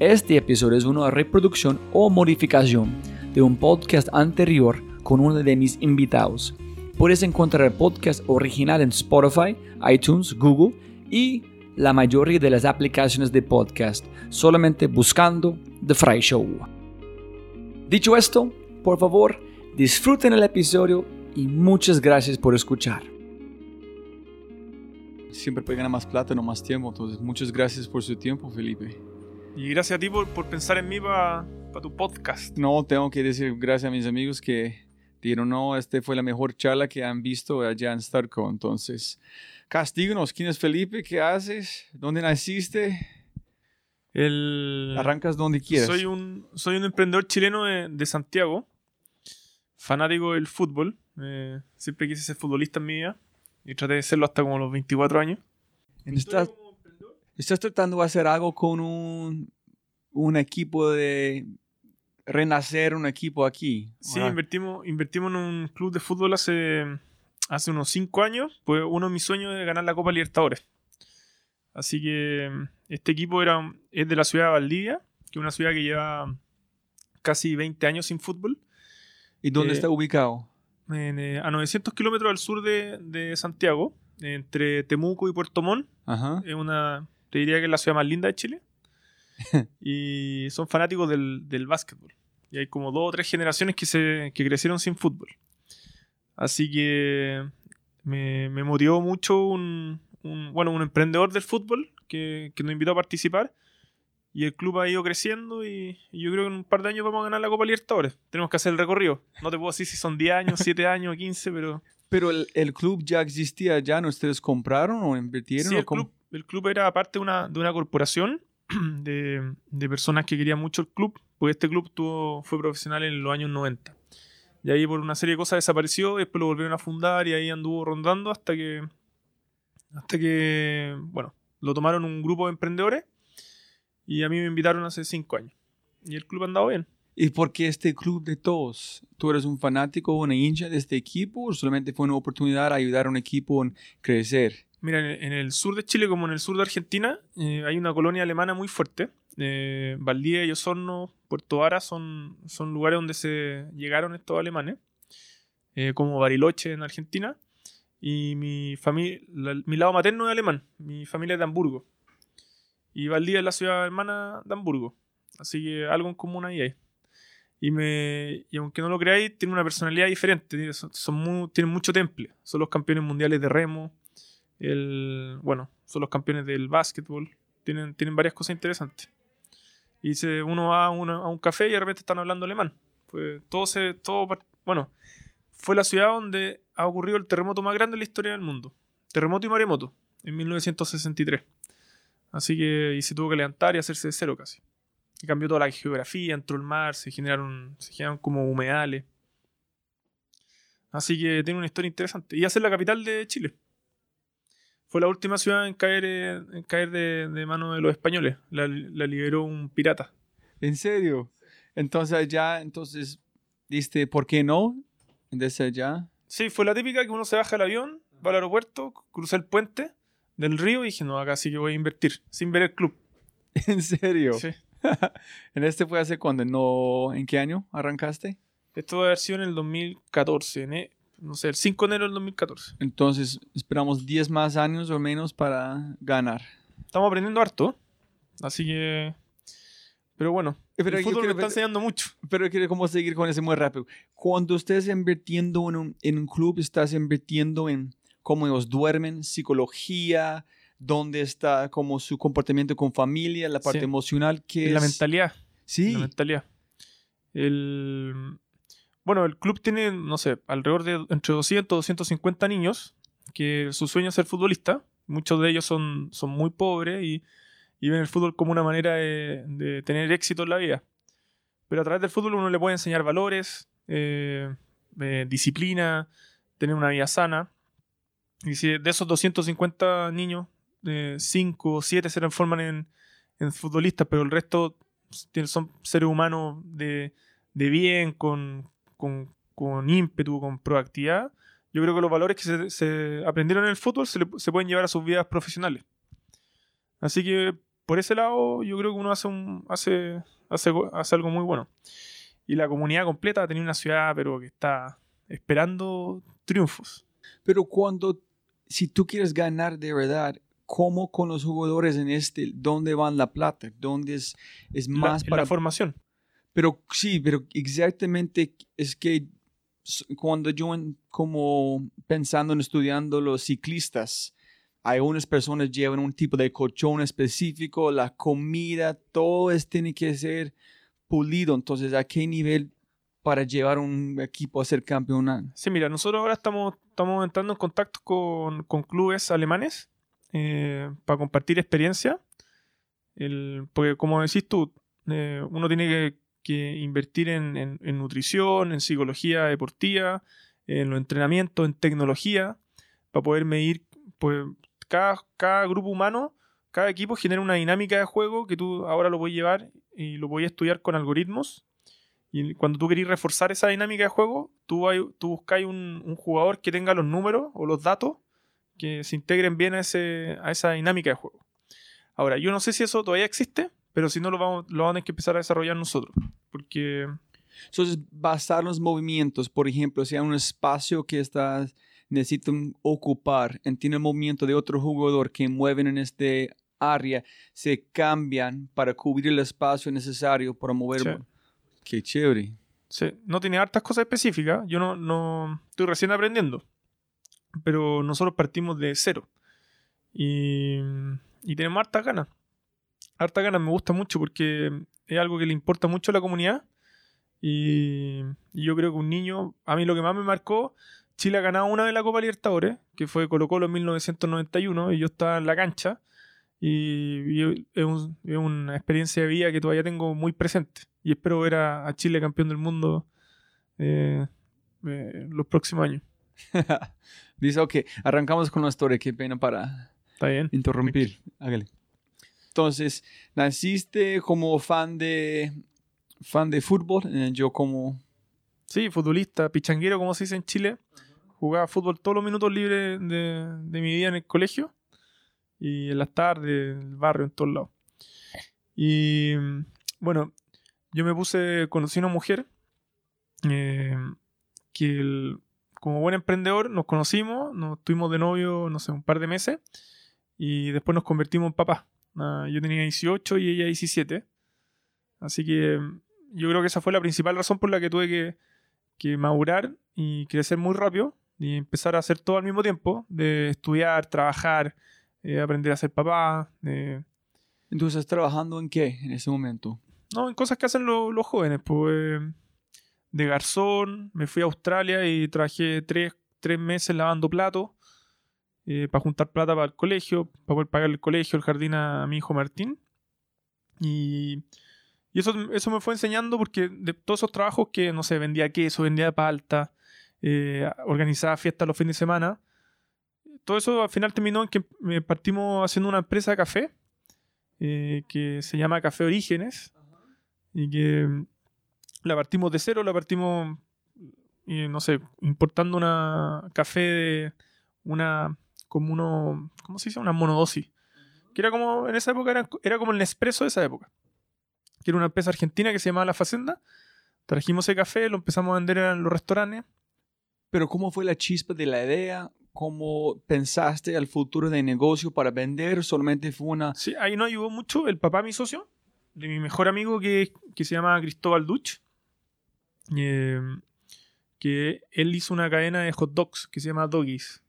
este episodio es una reproducción o modificación de un podcast anterior con uno de mis invitados. Puedes encontrar el podcast original en Spotify, iTunes, Google y la mayoría de las aplicaciones de podcast, solamente buscando The Fry Show. Dicho esto, por favor, disfruten el episodio y muchas gracias por escuchar. Siempre puede ganar más plata, no más tiempo, entonces muchas gracias por su tiempo, Felipe. Y gracias a ti por, pensar en mí para tu podcast. No, tengo que decir gracias a mis amigos que dijeron, no, este fue la mejor charla que han visto allá en Starco. Entonces, castíganos, ¿quién es Felipe? ¿Qué haces? ¿Dónde naciste? El... Arrancas donde quieras. Soy un, soy un emprendedor chileno de, Santiago, fanático del fútbol. Eh, siempre quise ser futbolista en mi vida y traté de serlo hasta como los 24 años. En esta estás tratando de hacer algo con un, un equipo de renacer un equipo aquí. Sí, invertimos, invertimos en un club de fútbol hace, hace unos cinco años. Pues uno de mis sueños es ganar la Copa Libertadores. Así que este equipo era, es de la ciudad de Valdivia, que es una ciudad que lleva casi 20 años sin fútbol. ¿Y dónde eh, está ubicado? Eh, a 900 kilómetros al sur de, de, Santiago, entre Temuco y Puerto Montt. Es una, te diría que es la ciudad más linda de Chile. y son fanáticos del, del básquetbol. Y hay como dos o tres generaciones que, se, que crecieron sin fútbol. Así que me, me motivó mucho un, bueno, un emprendedor del fútbol que, que, nos invitó a participar. Y el club ha ido creciendo y, yo creo que en un par de años vamos a ganar la Copa Libertadores. Tenemos que hacer el recorrido. No te puedo decir si son 10 años, 7 años, 15, pero... Pero el, el, club ya existía, ¿ya no ustedes compraron o invirtieron? Sí, el, club, el club era parte de una, corporación de, personas que querían mucho el club, porque este club fue profesional en los años 90. Y ahí por una serie de cosas desapareció, después lo volvieron a fundar y ahí anduvo rondando hasta que, hasta que, bueno, lo tomaron un grupo de emprendedores y a mí me invitaron hace cinco años. Y el club ha andado bien. ¿Y por qué este club de todos? ¿Tú eres un fanático o una hincha de este equipo o solamente fue una oportunidad de ayudar a un equipo a crecer? Mira, en el sur de Chile como en el sur de Argentina eh, hay una colonia alemana muy fuerte. Eh, Valdivia y Osorno, Puerto Vara son, son lugares donde se llegaron estos alemanes, eh, como Bariloche en Argentina. Y mi, familia, mi lado materno es alemán, mi familia es de Hamburgo. Y Valdivia es la ciudad hermana de Hamburgo. Así que algo en común ahí hay. Y, me, y aunque no lo creáis, tiene una personalidad diferente. Son, son tienen mucho temple. Son los campeones mundiales de remo el, bueno, son los campeones del básquetbol. Tienen, tienen varias cosas interesantes. Y se, uno va a, a, un café y de repente están hablando alemán. Pues todo se, todo, bueno, fue la ciudad donde ha ocurrido el terremoto más grande en la historia del mundo. Terremoto y maremoto, en 1963. Así que y se tuvo que levantar y hacerse de cero casi. Y cambió toda la geografía, entró el mar, se generaron, se generaron como humedales. Así que tiene una historia interesante. Y hace la capital de Chile fue la última ciudad en caer, en caer de, de manos de los españoles. La, liberó un pirata. ¿En serio? Entonces ya, entonces, ¿diste por qué no? Desde allá. Sí, fue la típica que uno se baja del avión, va al aeropuerto, cruza el puente del río y dije, no, acá sí que voy a invertir, sin ver el club. ¿En serio? Sí. ¿En este fue hace cuándo? ¿No? ¿En qué año arrancaste? Esto debe haber sido en el 2014, en no sé, el 5 de enero del 2014. Entonces, esperamos 10 más años o menos para ganar. Estamos aprendiendo harto, así que... Pero bueno, pero el fútbol me está enseñando mucho. Pero quiero como seguir con ese muy rápido. Cuando estés invirtiendo en un, en un club, estás invirtiendo en cómo ellos duermen, psicología, dónde está como su comportamiento con familia, la parte emocional, que La mentalidad. Sí. La mentalidad. El, bueno, el club tiene, no sé, alrededor de entre 200 y 250 niños que su sueño es ser futbolista. Muchos de ellos son, son muy pobres y, ven el fútbol como una manera de, tener éxito en la vida. Pero a través del fútbol uno le puede enseñar valores, eh, eh, disciplina, tener una vida sana. Y si de esos 250 niños, 5 o 7 se transforman en, en, futbolistas, pero el resto son seres humanos de, de bien, con, con, con, ímpetu, con proactividad, yo creo que los valores que se, se aprendieron en el fútbol se, se, pueden llevar a sus vidas profesionales. Así que por ese lado yo creo que uno hace, un, hace, hace, hace algo muy bueno. Y la comunidad completa ha tenido una ciudad, pero que está esperando triunfos. Pero cuando, si tú quieres ganar de verdad, ¿cómo con los jugadores en este, dónde van la plata? ¿Dónde es, es más para... La formación. Pero sí, pero exactamente es que cuando yo como pensando en estudiando los ciclistas, hay unas personas llevan un tipo de colchón específico, la comida, todo es, tiene que ser pulido. Entonces, ¿a qué nivel para llevar un equipo a ser campeón? Sí, mira, nosotros ahora estamos, estamos entrando en contacto con, con clubes alemanes eh, para compartir experiencia. Porque como decís tú, eh, uno tiene que, que invertir en, en, nutrición, en psicología deportiva, en los entrenamientos, en tecnología, para poder medir, pues cada, cada grupo humano, cada equipo genera una dinámica de juego que tú ahora lo puedes llevar y lo voy estudiar con algoritmos. Y cuando tú querés reforzar esa dinámica de juego, tú, tú buscáis un, un, jugador que tenga los números o los datos que se integren bien a, ese, a esa dinámica de juego. Ahora, yo no sé si eso todavía existe, pero si no, lo vamos, lo vamos a que empezar a desarrollar nosotros. Porque. Entonces, basar los movimientos, por ejemplo, si hay un espacio que estás necesitan ocupar, tiene el movimiento de otro jugador que mueven en este área, se cambian para cubrir el espacio necesario para mover. Sí. Qué chévere. Sí, no tiene hartas cosas específicas. Yo no, no estoy recién aprendiendo. Pero nosotros partimos de cero. Y, y tenemos hartas ganas. Hartas ganas me gusta mucho porque es algo que le importa mucho a la comunidad. Y, y yo creo que un niño, a mí lo que más me marcó Chile ha ganado una de la Copa Libertadores, que fue Colo Colo en 1991, y yo estaba en la cancha, y, y es, un, es, una experiencia de vida que todavía tengo muy presente, y espero ver a, a Chile campeón del mundo eh, eh, los próximos años. Dice, ok, arrancamos con la historia, qué pena para Está bien. interrumpir. Hágale. Entonces, naciste como fan de fan de fútbol, eh, yo como Sí, futbolista, pichanguero, como se dice en Chile. Jugaba fútbol todos los minutos libres de, de mi vida en el colegio. Y en las tardes, en el barrio, en todos lados. Y bueno, yo me puse, conocí a una mujer eh, que el, como buen emprendedor nos conocimos, nos tuvimos de novio, no sé, un par de meses. Y después nos convertimos en papá. Uh, yo tenía 18 y ella 17. Así que yo creo que esa fue la principal razón por la que tuve que que madurar y crecer muy rápido y empezar a hacer todo al mismo tiempo, de estudiar, trabajar, eh, aprender a ser papá. Eh. Entonces, ¿estás trabajando en qué en ese momento? No, en cosas que hacen lo, los jóvenes. Pues de garzón, me fui a Australia y trabajé tres, tres meses lavando platos eh, para juntar plata para el colegio, para poder pagar el colegio, el jardín a, mi hijo Martín. Y y eso, eso me fue enseñando porque de todos esos trabajos que, no sé, vendía queso, vendía palta, eh, organizaba fiestas los fines de semana, todo eso al final terminó en que partimos haciendo una empresa de café eh, que se llama Café Orígenes y que la partimos de cero, la partimos, eh, no sé, importando una café de una, como uno, ¿cómo se dice? Una monodosis. Que era como, en esa época era, era como el Nespresso de esa época que era una empresa argentina que se llamaba La Facenda. Trajimos ese café, lo empezamos a vender en los restaurantes. Pero ¿cómo fue la chispa de la idea? ¿Cómo pensaste al futuro de negocio para vender? ¿Solamente fue una...? Sí, ahí nos ayudó mucho el papá, mi socio, de mi mejor amigo que, que se llama Cristóbal Duch. Eh, que él hizo una cadena de hot dogs que se llama Doggies.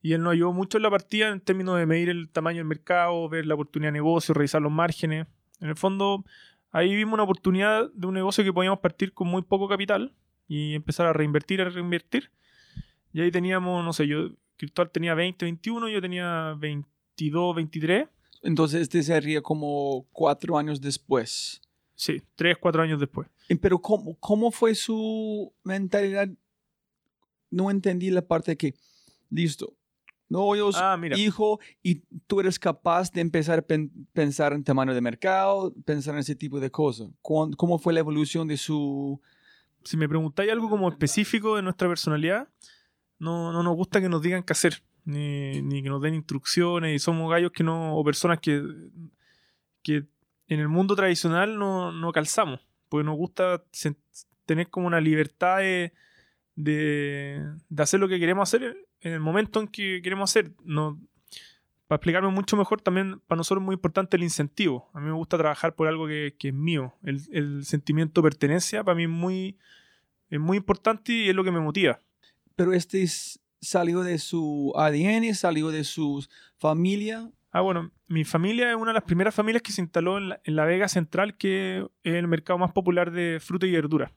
Y él nos ayudó mucho en la partida en términos de medir el tamaño del mercado, ver la oportunidad de negocio, revisar los márgenes. En el fondo, ahí vimos una oportunidad de un negocio que podíamos partir con muy poco capital y empezar a reinvertir, a reinvertir. Y ahí teníamos, no sé, yo, Cristóbal tenía 20, 21, yo tenía 22, 23. Entonces este sería como cuatro años después. Sí, tres, cuatro años después. Eh, Pero ¿cómo, cómo fue su mentalidad? No entendí la parte que, listo, novios, Ah, mira. hijo, y tú eres capaz de empezar a pen- pensar en tamaño de mercado, pensar en ese tipo de cosas. ¿Cuán- ¿Cómo fue la evolución de su... si me preguntáis algo como específico de nuestra personalidad, no, no nos gusta que nos digan qué hacer, ni, ni que nos den instrucciones, y somos gallos que no, o personas que, que en el mundo tradicional no, no calzamos, porque nos gusta tener como una libertad de, de, de hacer lo que queremos hacer en el momento en que queremos hacer. No, para explicarme mucho mejor, también para nosotros es muy importante el incentivo. A mí me gusta trabajar por algo que, que es mío. El, el sentimiento de pertenencia para mí es muy, es muy importante y es lo que me motiva. Pero este es- salió de su ADN, salió de su familia. Ah, bueno, mi familia es una de las primeras familias que se instaló en la, en la Vega Central, que es el mercado más popular de fruta y verdura.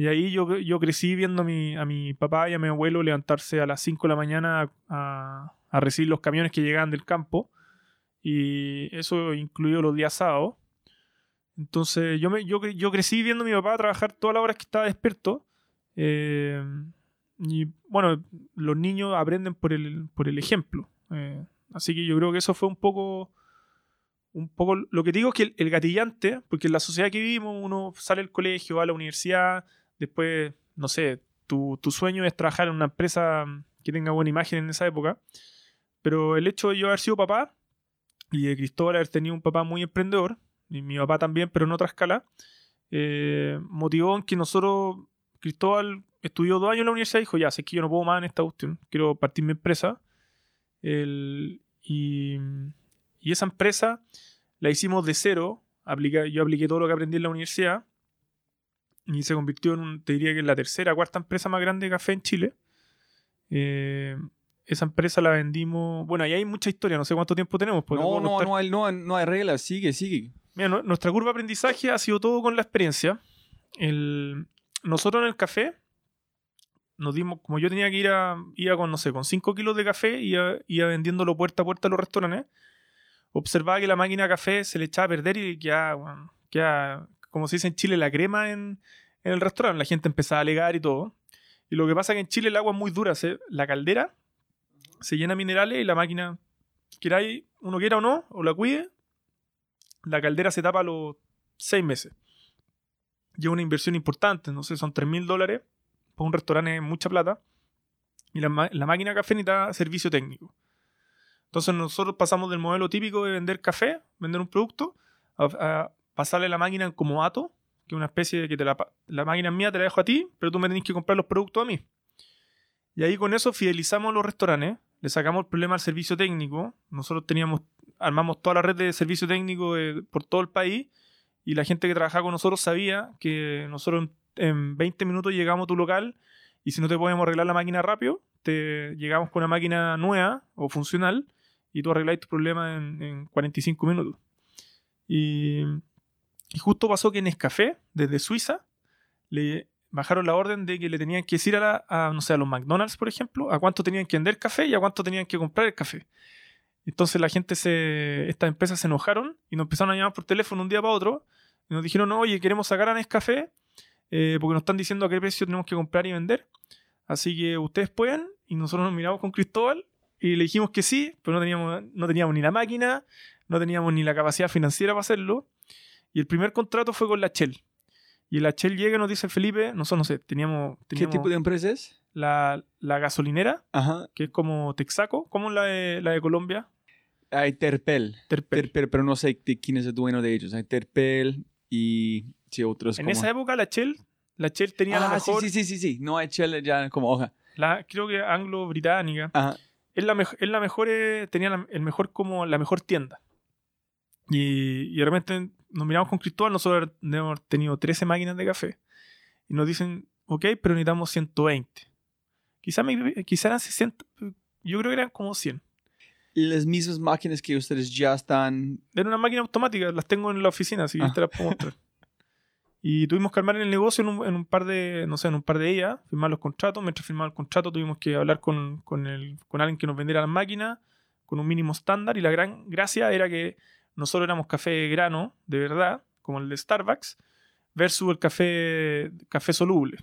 Y ahí yo, yo crecí viendo a mi, a mi papá y a mi abuelo levantarse a las 5 de la mañana a, a recibir los camiones que llegaban del campo. Y eso incluyó los días sábados. Entonces yo, me, yo, yo crecí viendo a mi papá trabajar todas las horas que estaba despierto. Eh, y bueno, los niños aprenden por el, por el ejemplo. Eh, así que yo creo que eso fue un poco. Un poco lo que digo es que el, el gatillante, porque en la sociedad que vivimos, uno sale del colegio, va a la universidad, después, no sé, tu, tu sueño es trabajar en una empresa que tenga buena imagen en esa época. Pero el hecho de yo haber sido papá y de Cristóbal haber tenido un papá muy emprendedor, y mi papá también, pero en otra escala, eh, motivó en que nosotros, Cristóbal estudió dos años en la universidad y dijo, ya, sé que yo no puedo más en esta cuestión, quiero partir mi empresa. El- y, y esa empresa la hicimos de cero, aplica- yo apliqué todo lo que aprendí en la universidad y se convirtió en, un- te diría que en la tercera, cuarta empresa más grande de café en Chile. Eh, esa empresa la vendimos, bueno, ahí hay mucha historia, no sé cuánto tiempo tenemos. te No, no, no hay, no, no hay reglas, sigue, sigue. Mira, nu- nuestra curva de aprendizaje ha sido todo con la experiencia. El- nosotros en el café nos dimos, como yo tenía que ir a, iba con, no sé, con 5 kilos de café, iba, iba vendiéndolo puerta a puerta a los restaurantes, observaba que la máquina de café se le echaba a perder y quedaba, bueno, quedaba, como se dice en Chile, la crema en, en el restaurante. La gente empezaba a alegar y todo. Y lo que pasa es que en Chile el agua es muy dura. se- la caldera se llena minerales y la máquina, queráis, uno quiera o no, o la cuide, la caldera se tapa a los seis meses. Es una inversión importante, no sé, son 3 mil dólares para un restaurante es mucha plata. Y la, la máquina café necesita servicio técnico. Entonces nosotros pasamos del modelo típico de vender café, vender un producto, a, a pasarle la máquina en comodato, que es una especie de que te la, la máquina es mía, te la dejo a ti, pero tú me tenés que comprar los productos a mí. Y ahí con eso fidelizamos los restaurantes, le sacamos el problema al servicio técnico. Nosotros teníamos, armamos toda la red de servicio técnico por todo el país y la gente que trabajaba con nosotros sabía que nosotros en, en 20 minutos llegamos a tu local y si no te podemos arreglar la máquina rápido, te llegamos con una máquina nueva o funcional y tú arregláis tu problema en, en 45 minutos. Y, y justo pasó que en Nescafé, desde Suiza, le bajaron la orden de que le tenían que decir a, no sé, a los McDonald's, por ejemplo, a cuánto tenían que vender café y a cuánto tenían que comprar el café. Entonces la gente se. Estas empresas se enojaron y nos empezaron a llamar por teléfono un día para otro. Y nos dijeron, oye, queremos sacar a Nescafé eh, porque nos están diciendo a qué precio tenemos que comprar y vender. Así que ustedes pueden. Y nosotros nos miramos con Cristóbal y le dijimos que sí, pero no teníamos, no teníamos ni la máquina, no teníamos ni la capacidad financiera para hacerlo. Y el primer contrato fue con la Shell. Y la Shell llega y nos dice, Felipe, nosotros no sé, teníamos, ¿Qué teníamos tipo de empresa es? la, la gasolinera, Ajá. que es como Texaco, como la de, la de Colombia. Hay Terpel. Terpel. Terpel, pero no sé de quién es el dueño de ellos. Hay Terpel y sí, otros En como... esa época la Shell, la Shell tenía la ah, mejor, sí, sí, sí, sí, sí. No hay Shell ya como hoja. la, creo que anglo-británica. Ajá. Es la, es la mejor, eh, tenía la, el mejor como la mejor tienda. Y, y de repente nos miramos con Cristóbal, nosotros hemos tenido 13 máquinas de café. Y nos dicen, ok, pero necesitamos 120. Quizá, me- quizá eran 60, yo creo que eran como 100. Las mismas máquinas que ustedes ya están... Era una máquina automática, las tengo en la oficina, así que Ah. te las puedo mostrar. Y tuvimos que armar el negocio en un, en un par de, no sé, en un par de días, firmar los contratos. Mientras firmaba el contrato tuvimos que hablar con, con, el, con alguien que nos vendiera las máquinas, con un mínimo estándar. Y la gran gracia era que nosotros éramos café de grano, de verdad, como el de Starbucks, versus el café, café soluble.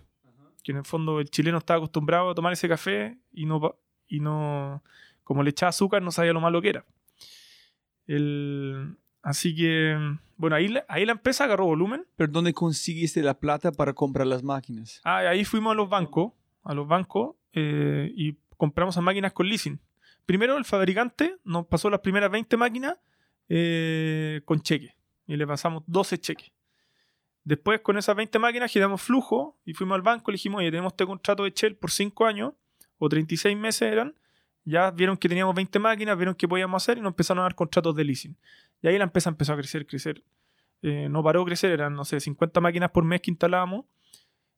Que en el fondo el chileno estaba acostumbrado a tomar ese café y no, y no como le echaba azúcar, no sabía lo malo que era. El, así que, bueno, ahí, la- ahí la empresa agarró volumen. ¿Pero dónde conseguiste la plata para comprar las máquinas? Ah, ahí fuimos a los bancos, a los bancos eh, y compramos esas máquinas con leasing. Primero el fabricante nos pasó las primeras 20 máquinas eh, con cheque y le pasamos 12 cheques. Después con esas 20 máquinas giramos flujo y fuimos al banco y dijimos, oye, tenemos este contrato de Shell por 5 años o 36 meses eran. Ya vieron que teníamos 20 máquinas, vieron qué podíamos hacer y nos empezaron a dar contratos de leasing. Y ahí la empresa empezó a crecer, crecer. Eh, no paró de crecer, eran, no sé, 50 máquinas por mes que instalábamos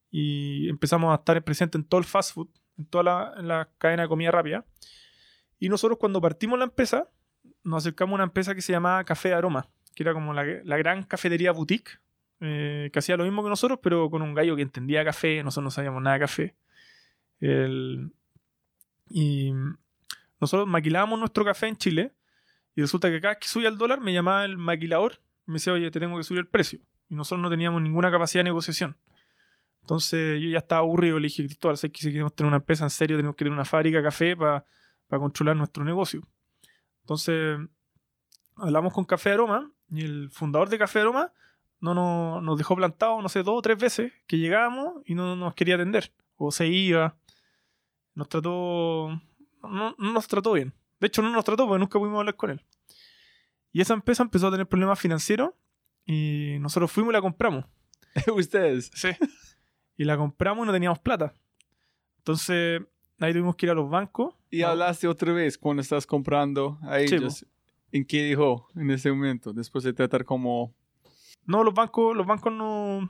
y empezamos a estar presentes en todo el fast food, en toda la, la cadena de comida rápida. Y nosotros cuando partimos la empresa, nos acercamos a una empresa que se llamaba Café Aroma, que era como la, la gran cafetería boutique, eh, que hacía lo mismo que nosotros, pero con un gallo que entendía café, nosotros no sabíamos nada de café. El- y nosotros maquilábamos nuestro café en Chile, y resulta que cada vez que subía el dólar me llamaba el maquilador y me decía, oye, te tengo que subir el precio. Y nosotros no teníamos ninguna capacidad de negociación. Entonces yo ya estaba aburrido, le dije, Cristóbal, que si queremos tener una empresa en serio, tenemos que tener una fábrica de café para controlar nuestro negocio. Entonces hablamos con Café Aroma y el fundador de Café Aroma no nos, nos dejó plantado, no sé, dos o tres veces que llegábamos y no nos quería atender. O se iba. Nos trató... No, no nos trató bien. De hecho, no nos trató porque nunca pudimos hablar con él. Y esa empresa empezó a tener problemas financieros y nosotros fuimos y la compramos. Ustedes. Sí. Y la compramos y no teníamos plata. Entonces, ahí tuvimos que ir a los bancos. Y No. hablaste otra vez cuando estás comprando a ellos. ¿En qué dijo en ese momento? Después de tratar como... No, los bancos, los bancos no.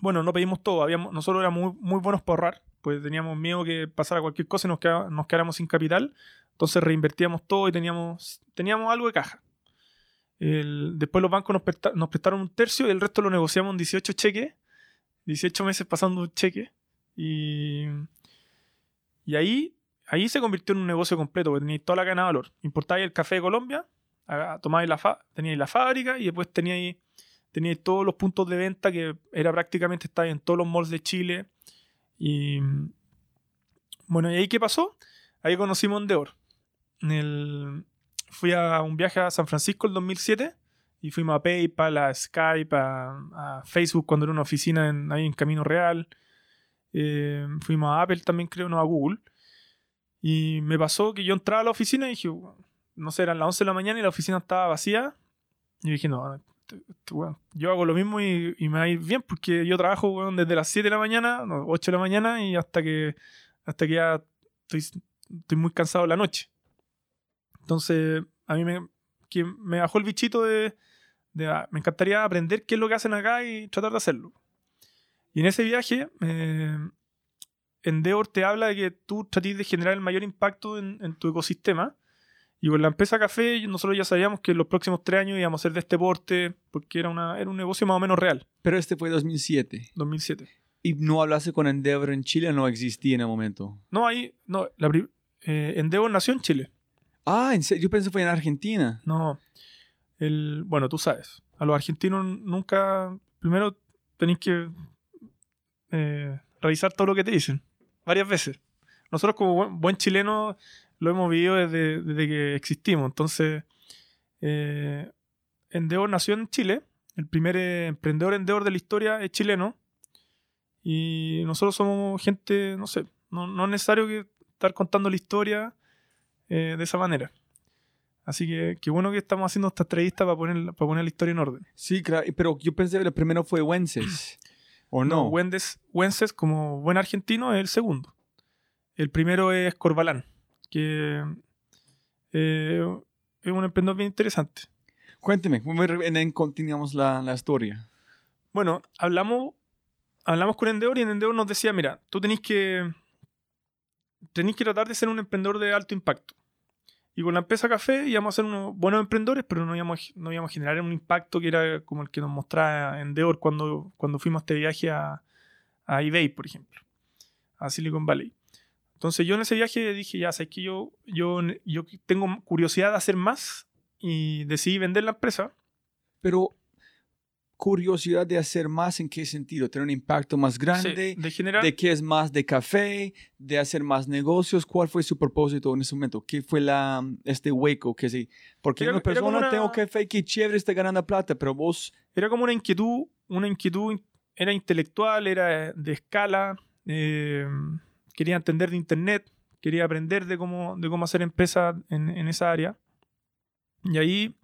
Bueno, no pedimos todo. Habíamos, nosotros éramos muy, muy buenos para ahorrar. Pues teníamos miedo que pasara cualquier cosa y nos, nos quedáramos sin capital. Entonces reinvertíamos todo y teníamos, teníamos algo de caja. El- después los bancos nos, presta- nos prestaron un tercio y el resto lo negociamos en 18 cheques. 18 meses pasando un cheque. Y, y ahí, ahí se convirtió en un negocio completo, porque teníais toda la cadena de valor. Importabais el café de Colombia, tomáis la, fa- teníais la fábrica y después teníais, teníais todos los puntos de venta que era prácticamente estaba en todos los malls de Chile. Y bueno, ¿y ahí qué pasó? Ahí. En el, fui a un viaje a San Francisco el 2007 y fuimos a PayPal, a Skype, a, a Facebook cuando era una oficina en, ahí en Camino Real. Eh, fuimos a Apple también, creo, no a Google. Y me pasó que yo entraba a la oficina y dije, no sé, eran las 11 de la mañana y la oficina estaba vacía. Y dije, no, weón, yo hago lo mismo y, y me va a ir bien porque yo trabajo weón, desde las 7 de la mañana, no, 8 de la mañana y hasta que, hasta que ya estoy, estoy muy cansado la noche. Entonces, a mí me, que me bajó el bichito de, de, ah, me encantaría aprender qué es lo que hacen acá y tratar de hacerlo. Y en ese viaje, eh, Endeavor te habla de que tú trates de generar el mayor impacto en, en tu ecosistema. Y con la empresa café, nosotros ya sabíamos que en los próximos tres años íbamos a ser de este porte, porque era, una, era un negocio más o menos real, Pero este fue 2007. 2007. ¿Y no hablaste con Endeavor en Chile? No existía en el momento. No, ahí, no, la, eh, Endeavor nació en Chile. Ah, ¿en serio? yo pensé que fue en Argentina. No, el, bueno, tú sabes, a los argentinos nunca, primero tenéis que eh, revisar todo lo que te dicen, varias veces. Nosotros como buen, chileno lo hemos vivido desde, que existimos, entonces eh, Endeavor nació en Chile, el primer eh, emprendedor Endeavor de la historia es chileno y nosotros somos gente, no sé, no, no es necesario que estar contando la historia eh, de esa manera. Así que qué bueno que estamos haciendo esta entrevista para poner, para poner la historia en orden. Sí, claro. Pero yo pensé que el primero fue Wences. ¿O no? Wendes, Wences, como buen argentino, es el segundo. El primero es Corbalán, que eh, es un emprendedor bien interesante. Cuénteme, ¿cómo re- en- en- continuamos la, la historia. Bueno, hablamos, hablamos con Endeavor y en Endeavor nos decía, mira, tú tenés que, tenés que tratar de ser un emprendedor de alto impacto. Y con la empresa café íbamos a ser unos buenos emprendedores, pero no íbamos, no íbamos a generar un impacto que era como el que nos mostraba Endeavor cuando, cuando fuimos a este viaje a, a eBay, por ejemplo, a Silicon Valley. Entonces yo en ese viaje dije, ya sabes que yo, yo, yo tengo curiosidad de hacer más y decidí vender la empresa. Pero, curiosidad de hacer más en qué sentido, tener un impacto más grande, Sí, de generar, de qué es más de café, de hacer más negocios, ¿cuál fue su propósito en ese momento? ¿Qué fue la, este hueco que sí? Porque Era- una persona, una- tengo café, qué chévere, está ganando plata, pero vos, era como una inquietud, una inquietud, in- era intelectual, era de escala, eh, quería entender de internet, quería aprender de cómo, de cómo hacer empresas en, en esa área. Y ahí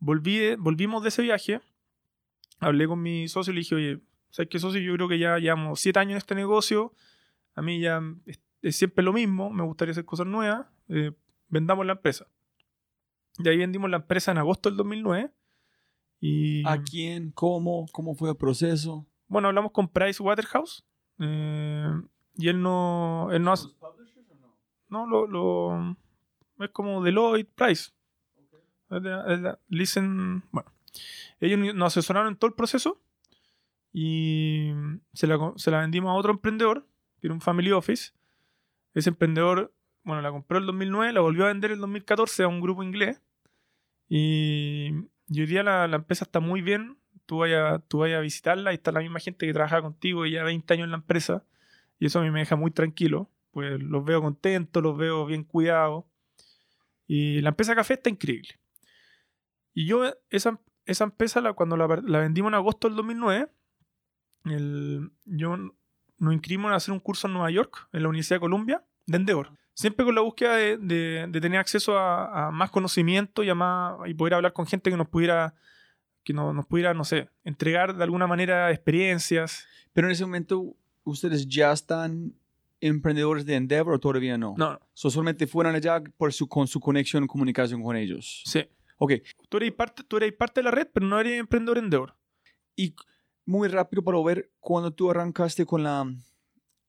volví, volvimos de ese viaje, hablé con mi socio y le dije, oye, ¿sabes qué socio? Yo creo que ya llevamos siete años en este negocio, a mí ya es, es siempre lo mismo, me gustaría hacer cosas nuevas, eh, vendamos la empresa. Y ahí vendimos la empresa en agosto del 2009. Y, ¿a quién? ¿Cómo? ¿Cómo fue el proceso? bueno, hablamos con Price Waterhouse. eh, y él no. Él no hace. No, lo, lo- Es como Deloitte Price. Es de- es de- Listen. Bueno. Ellos nos asesoraron en todo el proceso. Y se la, se la vendimos a otro emprendedor, que era un family office. Ese emprendedor, bueno, la compró en el 2009, la volvió a vender en el 2014 a un grupo inglés. Y, y hoy día la, la empresa está muy bien. Tú vayas, tú vayas a visitarla y está la misma gente que trabaja contigo y ya 20 años en la empresa. Y eso a mí me deja muy tranquilo. Pues los veo contentos, los veo bien cuidados. Y la empresa café está increíble. Y yo, esa, esa empresa, la, cuando la, la vendimos en agosto del 2009, el- yo nos inscribimos a hacer un curso en Nueva York, en la Universidad de Columbia, de Endeavor. Siempre con la búsqueda de, de- de tener acceso a, a más conocimiento y, a más, y poder hablar con gente que nos pudiera, que no- nos pudiera, no sé, entregar de alguna manera experiencias. Pero en ese momento, ¿ustedes ya están emprendedores de Endeavor o todavía no? No, So, solamente fueron allá por su, con su conexión y comunicación con ellos. sí. Ok, Tú eres parte, tú eres parte de la red, pero no eres emprendedor Endeavor. y muy rápido para ver, cuando tú arrancaste con la,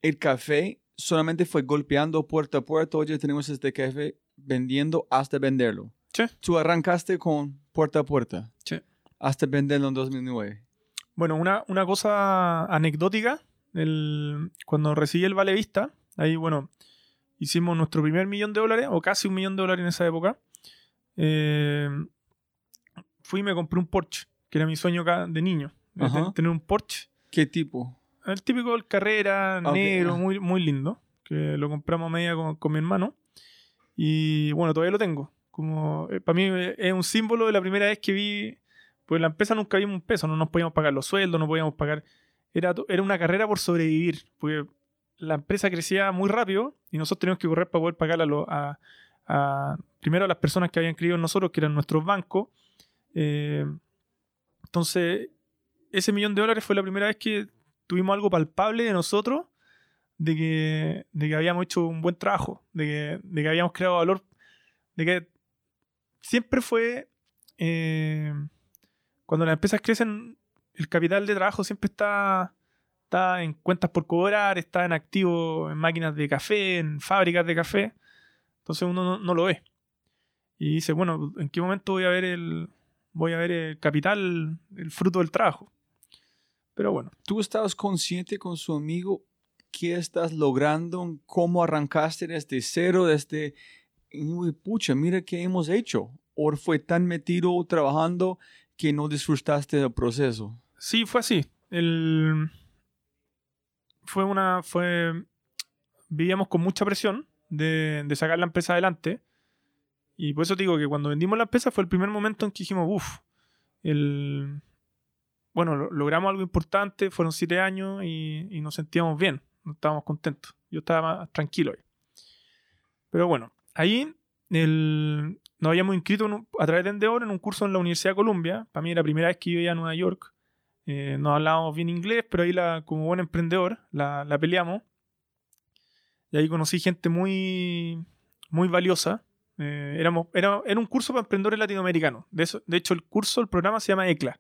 el café, solamente fue golpeando puerta a puerta, oye, tenemos este café vendiendo hasta venderlo. Sí. Tú arrancaste con puerta a puerta. Sí. Hasta venderlo en 2009. Bueno, una, una cosa anecdótica, el- cuando recibí el Vale Vista, ahí, bueno, hicimos nuestro primer millón de dólares, o casi un millón de dólares en esa época. Eh, fui y me compré un Porsche, que era mi sueño de niño, de tener un Porsche. ¿Qué tipo? El típico del carrera, Ok, negro, ah. muy, muy lindo, que lo compramos a medida con, con mi hermano. Y bueno, todavía lo tengo. Como, para mí eh, es un símbolo de la primera vez que vi, pues la empresa nunca vimos un peso, no nos podíamos pagar los sueldos, no podíamos pagar, era, era una carrera por sobrevivir, porque la empresa crecía muy rápido y nosotros teníamos que correr para poder pagar a, lo- a- primero a las personas que habían creído en nosotros, que eran nuestros bancos. Eh, entonces, ese millón de dólares fue la primera vez que tuvimos algo palpable de nosotros, de que, de que habíamos hecho un buen trabajo, de que, de que habíamos creado valor, de que siempre fue, eh, cuando las empresas crecen, el capital de trabajo siempre está, está en cuentas por cobrar, está en activos, en máquinas de café, en fábricas de café, entonces uno no, no lo ve. Y dice, bueno, ¿en qué momento voy a ver el, voy a ver el capital, el fruto del trabajo? Pero bueno, ¿Tú estabas consciente con su amigo qué estás logrando, cómo arrancaste desde cero, desde, uy, pucha, mira qué hemos hecho? ¿O fue tan metido trabajando que no disfrutaste del proceso? Sí, fue así. El... Fue una. fue. Vivíamos con mucha presión de, de sacar la empresa adelante. Y por eso digo que cuando vendimos la empresa fue el primer momento en que dijimos, uff, el. Bueno, lo- logramos algo importante, fueron siete años y, nos sentíamos bien, nos estábamos contentos. Yo estaba más tranquilo ahí. Pero bueno, ahí el, nos habíamos inscrito a través de Endeavor en un curso en la Universidad de Columbia. Para mí era la primera vez que yo iba a Nueva York. Eh, no hablábamos bien inglés, pero ahí como buen emprendedor la, la peleamos. Y ahí conocí gente muy, muy valiosa. Eh, éramos, era, era un curso para emprendedores latinoamericanos. De, eso, de hecho, el curso, el programa se llama ECLA,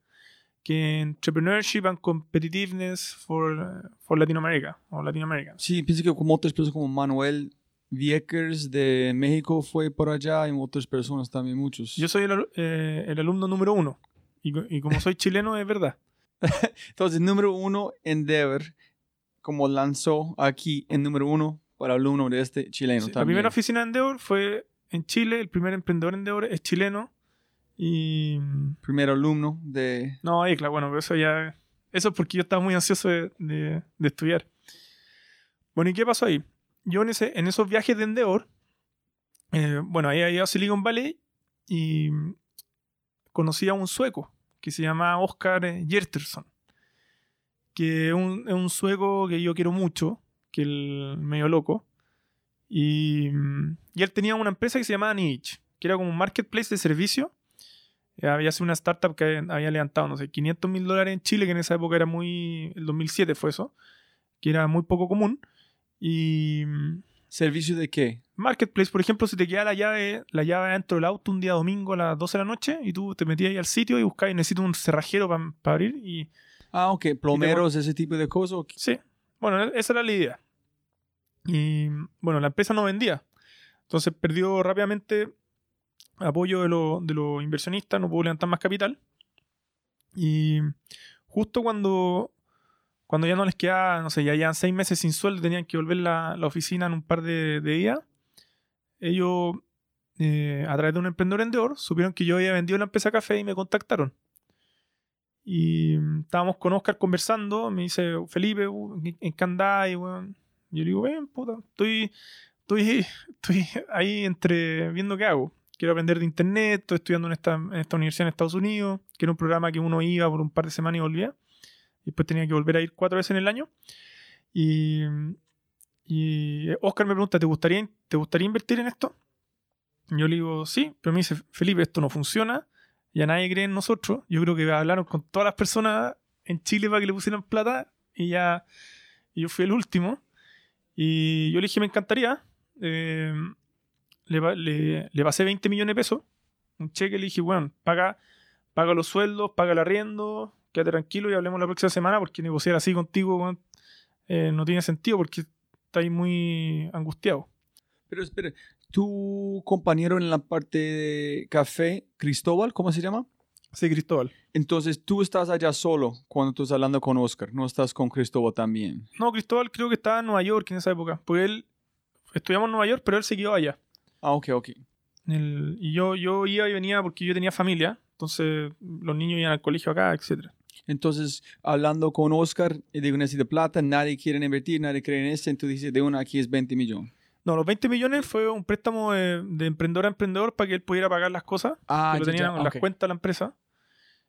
que Entrepreneurship and Competitiveness for, for Latin America, o Latin Americans. Sí, pienso que como otras personas como Manuel Viekers de México fue por allá y otras personas también, muchos. Yo soy el, eh, el alumno número uno. Y, y como soy chileno, es verdad. Entonces, número uno, Endeavor, como lanzó aquí en número uno para alumno de este chileno Sí, la también. primera oficina de Endeavor fue en Chile, el primer emprendedor Endeavor es chileno Y. Primer alumno de... No, ICLA, bueno, pero eso ya. Eso es porque yo estaba muy ansioso de, de- de estudiar. Bueno, ¿y qué pasó ahí? Yo en, ese, en esos viajes de Endeavor, eh, bueno, ahí ido a Silicon Valley y conocí a un sueco que se llama Oscar eh, Gjerterson, que es un, es un sueco que yo quiero mucho, que el medio loco. Y, mm, y él tenía una empresa que se llamaba Niche, que era como un marketplace de servicio. Eh, Había sido una startup que había levantado, no sé, 500 mil dólares en Chile, que en esa época era muy. El 2007 fue eso, que era muy poco común. Y. mm, ¿Servicio de qué? Marketplace, por ejemplo, si te queda la llave, la llave dentro del auto un día domingo a las 12 de la noche y tú te metías ahí al sitio y buscabas, necesito un cerrajero para abrir y Ah, ok. Plomeros, ese tipo de cosas. Sí, bueno, e- esa era la idea. Y bueno, la empresa no vendía. Entonces perdió rápidamente apoyo de, lo- de los inversionistas, no pudo levantar más capital. Y justo cuando, cuando ya no les quedaba, no sé, ya llevan seis meses sin sueldo, tenían que volver la oficina en un par de, de días, ellos, eh, a través de un emprendedor vendedor, supieron que yo había vendido la empresa café y me contactaron. Y mm, estábamos con Oscar conversando. Me dice, Felipe, uh, ¿en- ¿en qué andáis, weón? Yo le digo, ven, puta, estoy, estoy, estoy ahí entre viendo qué hago. Quiero aprender de internet, estoy estudiando en esta, en esta universidad en Estados Unidos, que era un programa que uno iba por un par de semanas y volvía. Después tenía que volver a ir cuatro veces en el año. Y, y Oscar me pregunta, ¿te gustaría, ¿te gustaría invertir en esto? Yo le digo, sí, pero me dice, Felipe, esto no funciona, ya nadie cree en nosotros. Yo creo que hablaron con todas las personas en Chile para que le pusieran plata y ya y yo fui el último. Y yo le dije, me encantaría. Eh, le, le- le pasé 20 millones de pesos, un cheque, le dije, bueno, paga, paga los sueldos, paga el arriendo, quédate tranquilo y hablemos la próxima semana porque negociar así contigo weón, eh, no tiene sentido porque estáis muy angustiado. Pero espera, tu compañero en la parte de café, Cristóbal, ¿cómo se llama? Sí, Cristóbal. Entonces tú estás allá solo cuando estás hablando con Oscar, no estás con Cristóbal también. No, Cristóbal creo que estaba en Nueva York en esa época, porque él, estudiamos en Nueva York, pero él se quedó allá. Ah, ok, ok. El- y yo, yo iba y venía porque yo tenía familia, entonces los niños iban al colegio acá, etcétera. Entonces, hablando con Oscar, digo, necesito plata, nadie quiere invertir, nadie cree en esto, entonces dice, de una aquí es 20 millones. No, los 20 millones fue un préstamo de, de emprendedor a emprendedor para que él pudiera pagar las cosas Ah, que lo tenían en las ok. cuentas de la empresa.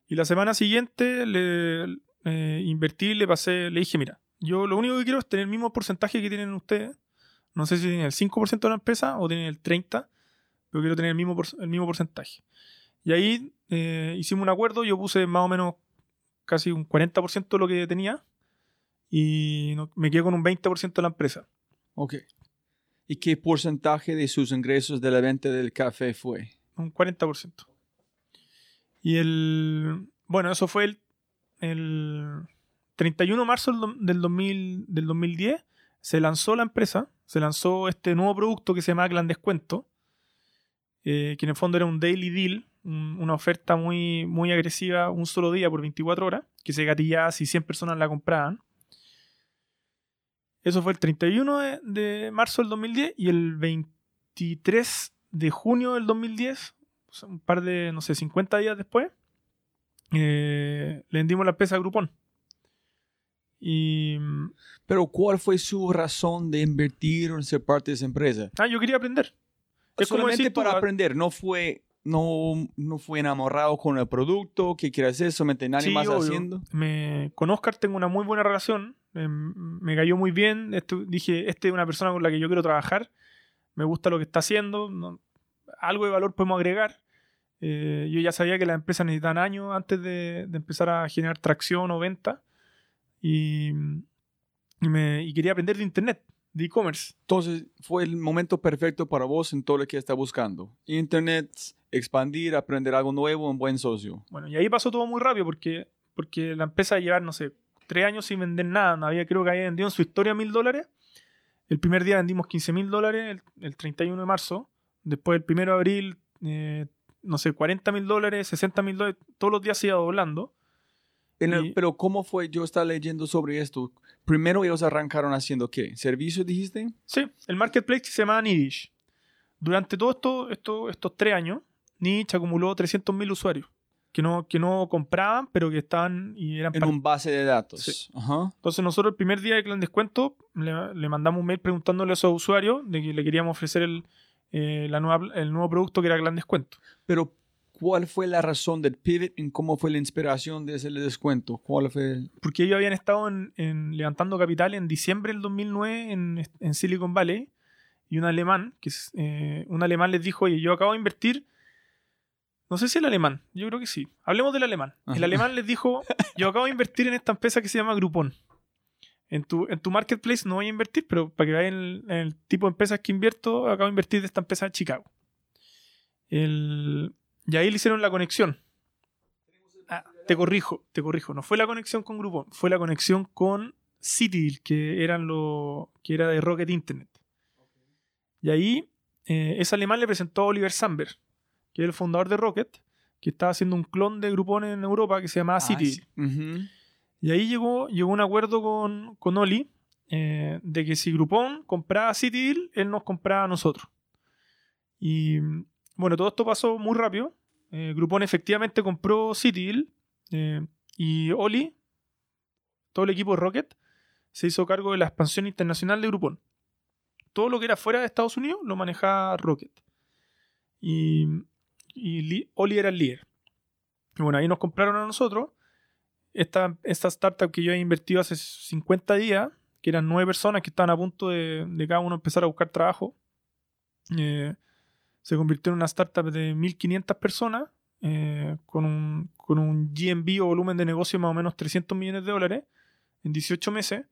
Y la semana siguiente le eh, invertí, le pasé, le dije, mira, yo lo único que quiero es tener el mismo porcentaje que tienen ustedes. No sé si tienen el 5% de la empresa o tienen el 30%, pero quiero tener el mismo, el mismo porcentaje. Y ahí eh, hicimos un acuerdo, yo puse más o menos casi un 40% de lo que tenía y no- me quedé con un 20% de la empresa. Ok. ¿Y qué porcentaje de sus ingresos de la venta del café fue? un 40%. Y el. Bueno, eso fue el, el 31 de marzo del, do- del, 2000, del 2010. Se lanzó la empresa, se lanzó este nuevo producto que se llama Gran Descuento, eh, que en el fondo era un daily deal, un- una oferta muy, muy agresiva, un solo día por 24 horas, que se gatillaba si 100 personas la compraban. Eso fue el 31 de, de marzo del 2010 y el 23 de junio del 2010, o sea, un par de, no sé, 50 días después, eh, le vendimos la empresa a Groupon. Y. Pero ¿cuál fue su razón de invertir en ser parte de esa empresa? Ah, yo quería aprender. Es como Solamente tú, para ah, aprender, no fue, no, no fue enamorado con el producto, que quiere hacer, solamente nadie Sí, más obvio. haciendo. me, con Oscar tengo una muy buena relación. Eh, me cayó muy bien. Esto- dije, este es una persona con la que yo quiero trabajar. Me gusta lo que está haciendo. no- algo de valor podemos agregar. Eh, yo ya sabía que las empresas necesitan años antes de, de empezar a generar tracción o venta. Y, y me, y quería aprender de internet, de e-commerce. Entonces fue el momento perfecto para vos en todo lo que está buscando. Internet, expandir, aprender algo nuevo, un buen socio. Bueno, y ahí pasó todo muy rápido porque, porque la empresa a llevar, no sé, tres años sin vender nada. No había, creo que había vendido en su historia mil dólares. El primer día vendimos 15 mil dólares, el, el 31 de marzo. Después, el 1 de abril, eh, no sé, 40 mil dólares, 60 mil dólares. Todos los días se iba doblando. En el- Y- pero ¿cómo fue? Yo estaba leyendo sobre esto. Primero ellos arrancaron haciendo qué? ¿Servicio dijiste? Sí, el marketplace se llamaba Nidish. Durante todos esto, esto- estos tres años, Niche acumuló 300.000 usuarios que no, que no compraban, pero que estaban y eran En un base de datos. Sí. Ajá. Entonces nosotros el primer día de Clan Descuento le, le mandamos un mail preguntándole a esos usuarios de que le queríamos ofrecer el, eh, la nueva, el nuevo producto que era Clan Descuento. Pero, ¿cuál fue la razón del pivot y cómo fue la inspiración de ese descuento? ¿Cuál fue el- Porque ellos habían estado en, en levantando capital en diciembre del 2009 en, en Silicon Valley y un alemán, que es, eh, un alemán les dijo, oye, yo acabo de invertir, no sé si el alemán, yo creo que sí, hablemos del alemán. El alemán les dijo, yo acabo de invertir en esta empresa que se llama Groupon. En tu, en tu marketplace no voy a invertir, pero para que vean el, el tipo de empresas que invierto, acabo de invertir de esta empresa de Chicago. El- y ahí le hicieron la conexión. Ah, te corrijo, te corrijo. No fue la conexión con Groupon, fue la conexión con Citydel, que eran lo, que era de Rocket Internet. Y ahí eh, ese alemán le presentó a Oliver Samberg, que es el fundador de Rocket, que estaba haciendo un clon de Groupon en Europa que se llamaba Ah, sí. Ujú. Y ahí llegó, llegó un acuerdo con, con Oli eh, de que si Groupon compraba Citydel, él nos compraba a nosotros. Y bueno, todo esto pasó muy rápido. Eh, Groupon efectivamente compró Citydel eh, y Oli, todo el equipo de Rocket, se hizo cargo de la expansión internacional de Groupon. Todo lo que era fuera de Estados Unidos lo manejaba Rocket. Y, y Li- Oli era el líder. Y bueno, ahí nos compraron a nosotros esta, startup que yo había invertido hace 50 días, que eran nueve personas que estaban a punto de, de cada uno empezar a buscar trabajo, eh, se convirtió en una startup de 1.500 personas, eh, con, un, con un GMV o volumen de negocio de más o menos 300 millones de dólares en 18 meses.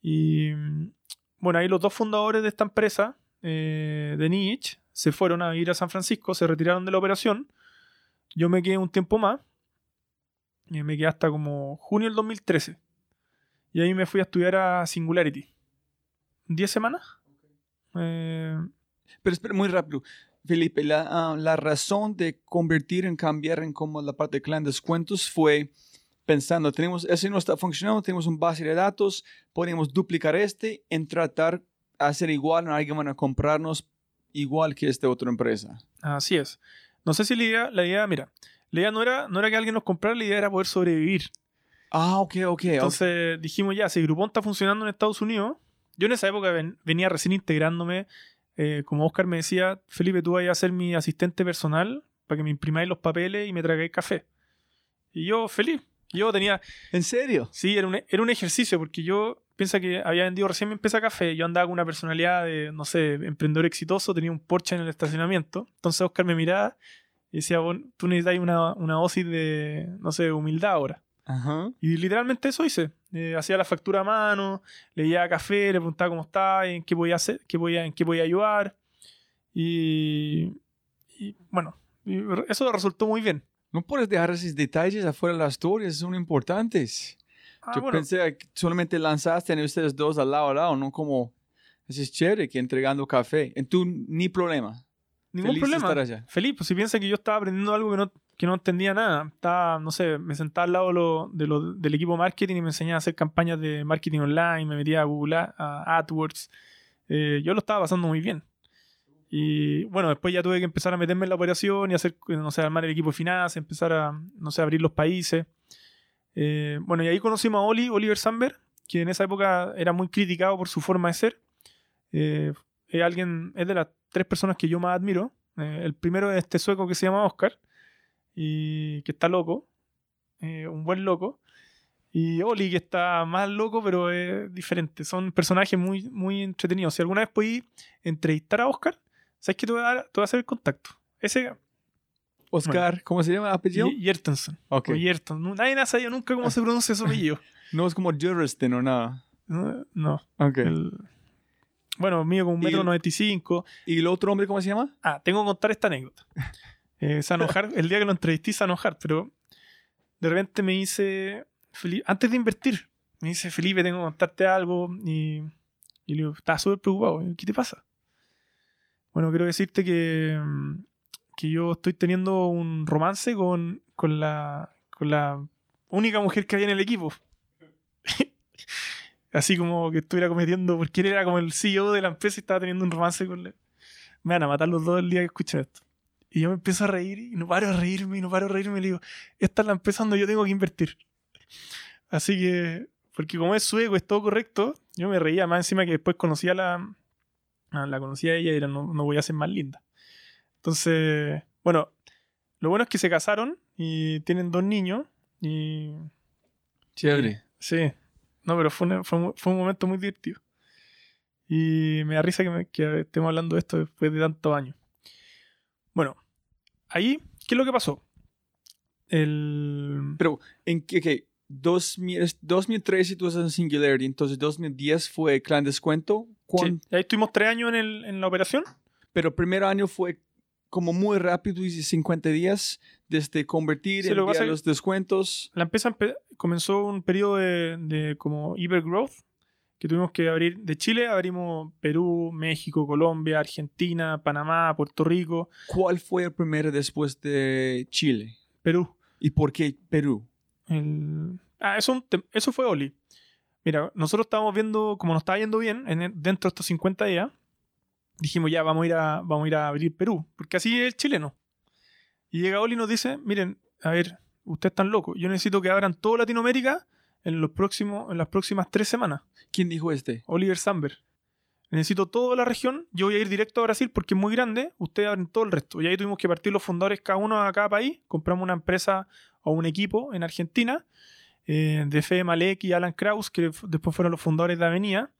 Y mm, bueno, ahí los dos fundadores de esta empresa, eh, de Niche, se fueron a ir a San Francisco, se retiraron de la operación. Yo me quedé un tiempo más. Y me quedé hasta como junio del 2013. Y ahí me fui a estudiar a Singularity. ¿10 semanas? Eh, Pero espera, muy rápido. Felipe, la, ah, la razón de convertir en cambiar en como la parte de clan descuentos fue pensando, tenemos, ese no está funcionando, tenemos un base de datos, podemos duplicar este en tratar hacer igual, alguien van a comprarnos igual que esta otra empresa. así es. No sé si la idea, la idea, mira, la idea no era, no era que alguien nos comprara, la idea era poder sobrevivir. Ah, ok, ok. Entonces dijimos ya, si Groupon está funcionando en Estados Unidos, yo en esa época ven- venía recién integrándome, eh, como Oscar me decía, Felipe, tú vas a ser mi asistente personal para que me imprimáis los papeles y me traigáis café. Y yo, feliz. Yo tenía, ¿En serio? Sí, era un, era un ejercicio, porque yo piensa que había vendido recién mi empresa café. Yo andaba con una personalidad de, no sé, emprendedor exitoso, tenía un Porsche en el estacionamiento. Entonces Oscar me miraba y decía, "Bueno, tú necesitas una, una dosis de, no sé, humildad ahora. Ajá. Y literalmente eso hice. Eh, hacía la factura a mano, le llevaba café, le preguntaba cómo estaba, en qué podía hacer, qué podía, en qué podía ayudar. Y, y, bueno, y eso resultó muy bien. No puedes dejar esos detalles afuera de las historias, son importantes. Ah, Yo bueno, pensé que solamente lanzaste en ustedes dos al lado a lado, no como... Eso es chévere que entregando café. En tu ni problema. ningún feliz problema. estar allá. Feliz, pues si piensa que yo estaba aprendiendo algo que no, que no entendía nada. Estaba, no sé, me sentaba al lado lo- de lo- del equipo marketing y me enseñaba a hacer campañas de marketing online, me metía a Google a AdWords. Eh, yo lo estaba pasando muy bien. Y bueno, después ya tuve que empezar a meterme en la operación y hacer, no sé, armar el equipo de finanzas, empezar a, no sé, abrir los países. Eh, bueno, y ahí conocimos a Oli, Oliver Samberg, que en esa época era muy criticado por su forma de ser. Eh, es alguien, es de las tres personas que yo más admiro. Eh, el primero es este sueco que se llama Oscar, y que está loco, eh, un buen loco. Y Oli, que está más loco, pero es diferente. Son personajes muy, muy entretenidos. Si alguna vez podí entrevistar a Oscar, ¿sabes qué te voy a, dar? Te voy a hacer el contacto. Ese, Oscar, ¿cómo se llama el apellido? Ye- Yertensen. Ok. O Yerton. Nadie ha sabido nunca cómo se pronuncia su apellido. No es como Juristin o nada. No. no. Ok. El- bueno, mío con un metro noventa y cinco. ¿Y el otro hombre cómo se llama? Ah, tengo que contar esta anécdota. Eh, Sanojar, el día que lo entrevisté, Sanojar, pero de repente me dice, Felipe, antes de invertir, me dice, Felipe, tengo que contarte algo. Y, y le digo, estaba súper preocupado. ¿Qué te pasa? Bueno, quiero decirte que, mm, que yo estoy teniendo un romance con, con, la, con la única mujer que había en el equipo. Así como que estuviera cometiendo, porque él era como el CEO de la empresa y estaba teniendo un romance con la... Me van a matar los dos el día que escuchen esto. Y yo me empiezo a reír y no paro de reírme y no paro de reírme y le digo, esta es la empresa donde yo tengo que invertir. Así que, porque como es sueco, es todo correcto, yo me reía más encima que después conocía a la, la conocía a ella y era, no voy a ser más linda. Entonces, bueno, lo bueno es que se casaron y tienen dos niños y... Chévere. Sí, no, pero fue, una- fue, un- fue un momento muy divertido. Y me da risa que, me- que estemos hablando de esto después de tantos años. Bueno, ahí, ¿qué es lo que pasó? El... Pero, ¿en qué? qué? 2000 es 2013 tú estás en Singularity, entonces 2010 fue Clan Descuento. ¿Cuán- Sí, ahí estuvimos tres años en, el- en la operación. Pero el primer año fue como muy rápido, dice 50 días, desde convertir, Sí, lo enviar es- los descuentos. La empresa comenzó un periodo de, de como hypergrowth que tuvimos que abrir de Chile, abrimos Perú, México, Colombia, Argentina, Panamá, Puerto Rico, ¿Cuál fue el primero después de Chile? Perú. ¿Y por qué Perú? El- Ah, eso, eso fue Oli. Mira, nosotros estábamos viendo, como nos estaba yendo bien en, dentro de estos 50 días, dijimos ya, vamos a, ir a, vamos a ir a abrir Perú, porque así es el chileno. Y llega Oli y nos dice, miren, a ver, ustedes están locos, yo necesito que abran toda Latinoamérica en, los próximos, en las próximas tres semanas. ¿Quién dijo este? Oliver Samber. Necesito toda la región, yo voy a ir directo a Brasil porque es muy grande, ustedes abren todo el resto. Y ahí tuvimos que partir los fundadores cada uno a cada país, compramos una empresa o un equipo en Argentina, eh, de Fede Malek y Alan Kraus, que después fueron los fundadores de Avenida.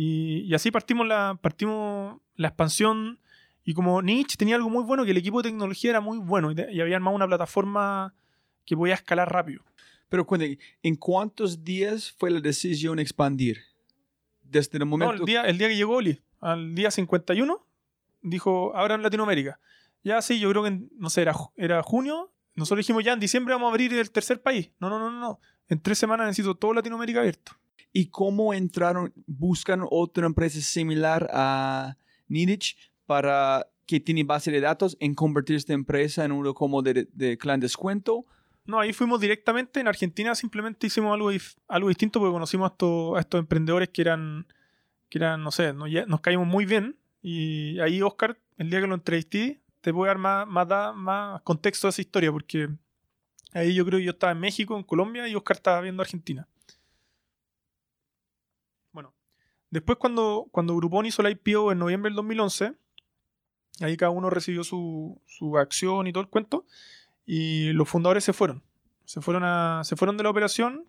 Y, y así partimos la, partimos la expansión. Y como Niche tenía algo muy bueno, que el equipo de tecnología era muy bueno y, había más una plataforma que podía escalar rápido. Pero cuéntame, ¿en cuántos días fue la decisión expandir? Desde el No, momento... el día, el día que llegó Oli, al día 51, dijo, ahora en Latinoamérica. Ya sí, yo creo que, en- no sé, era, era junio. Nosotros dijimos, ya en diciembre vamos a abrir el tercer país. No, no, no, no, no. En tres semanas necesito toda Latinoamérica abierto. ¿Y cómo entraron, buscan otra empresa similar a Nidich para que tiene base de datos en convertir esta empresa en uno como de, de clan descuento? No, ahí fuimos directamente. En Argentina simplemente hicimos algo, algo distinto porque conocimos a estos, a estos emprendedores que eran, que eran, no sé, nos, nos caímos muy bien. Y ahí, Oscar, el día que lo entrevisté, te voy a dar más, más, más contexto a esa historia porque ahí yo creo que yo estaba en México, en Colombia y Oscar estaba viendo Argentina. Bueno, después cuando, cuando Groupon hizo la IPO en noviembre del 2011, ahí cada uno recibió su, su acción y todo el cuento y los fundadores se fueron. Se fueron, a, se fueron de la operación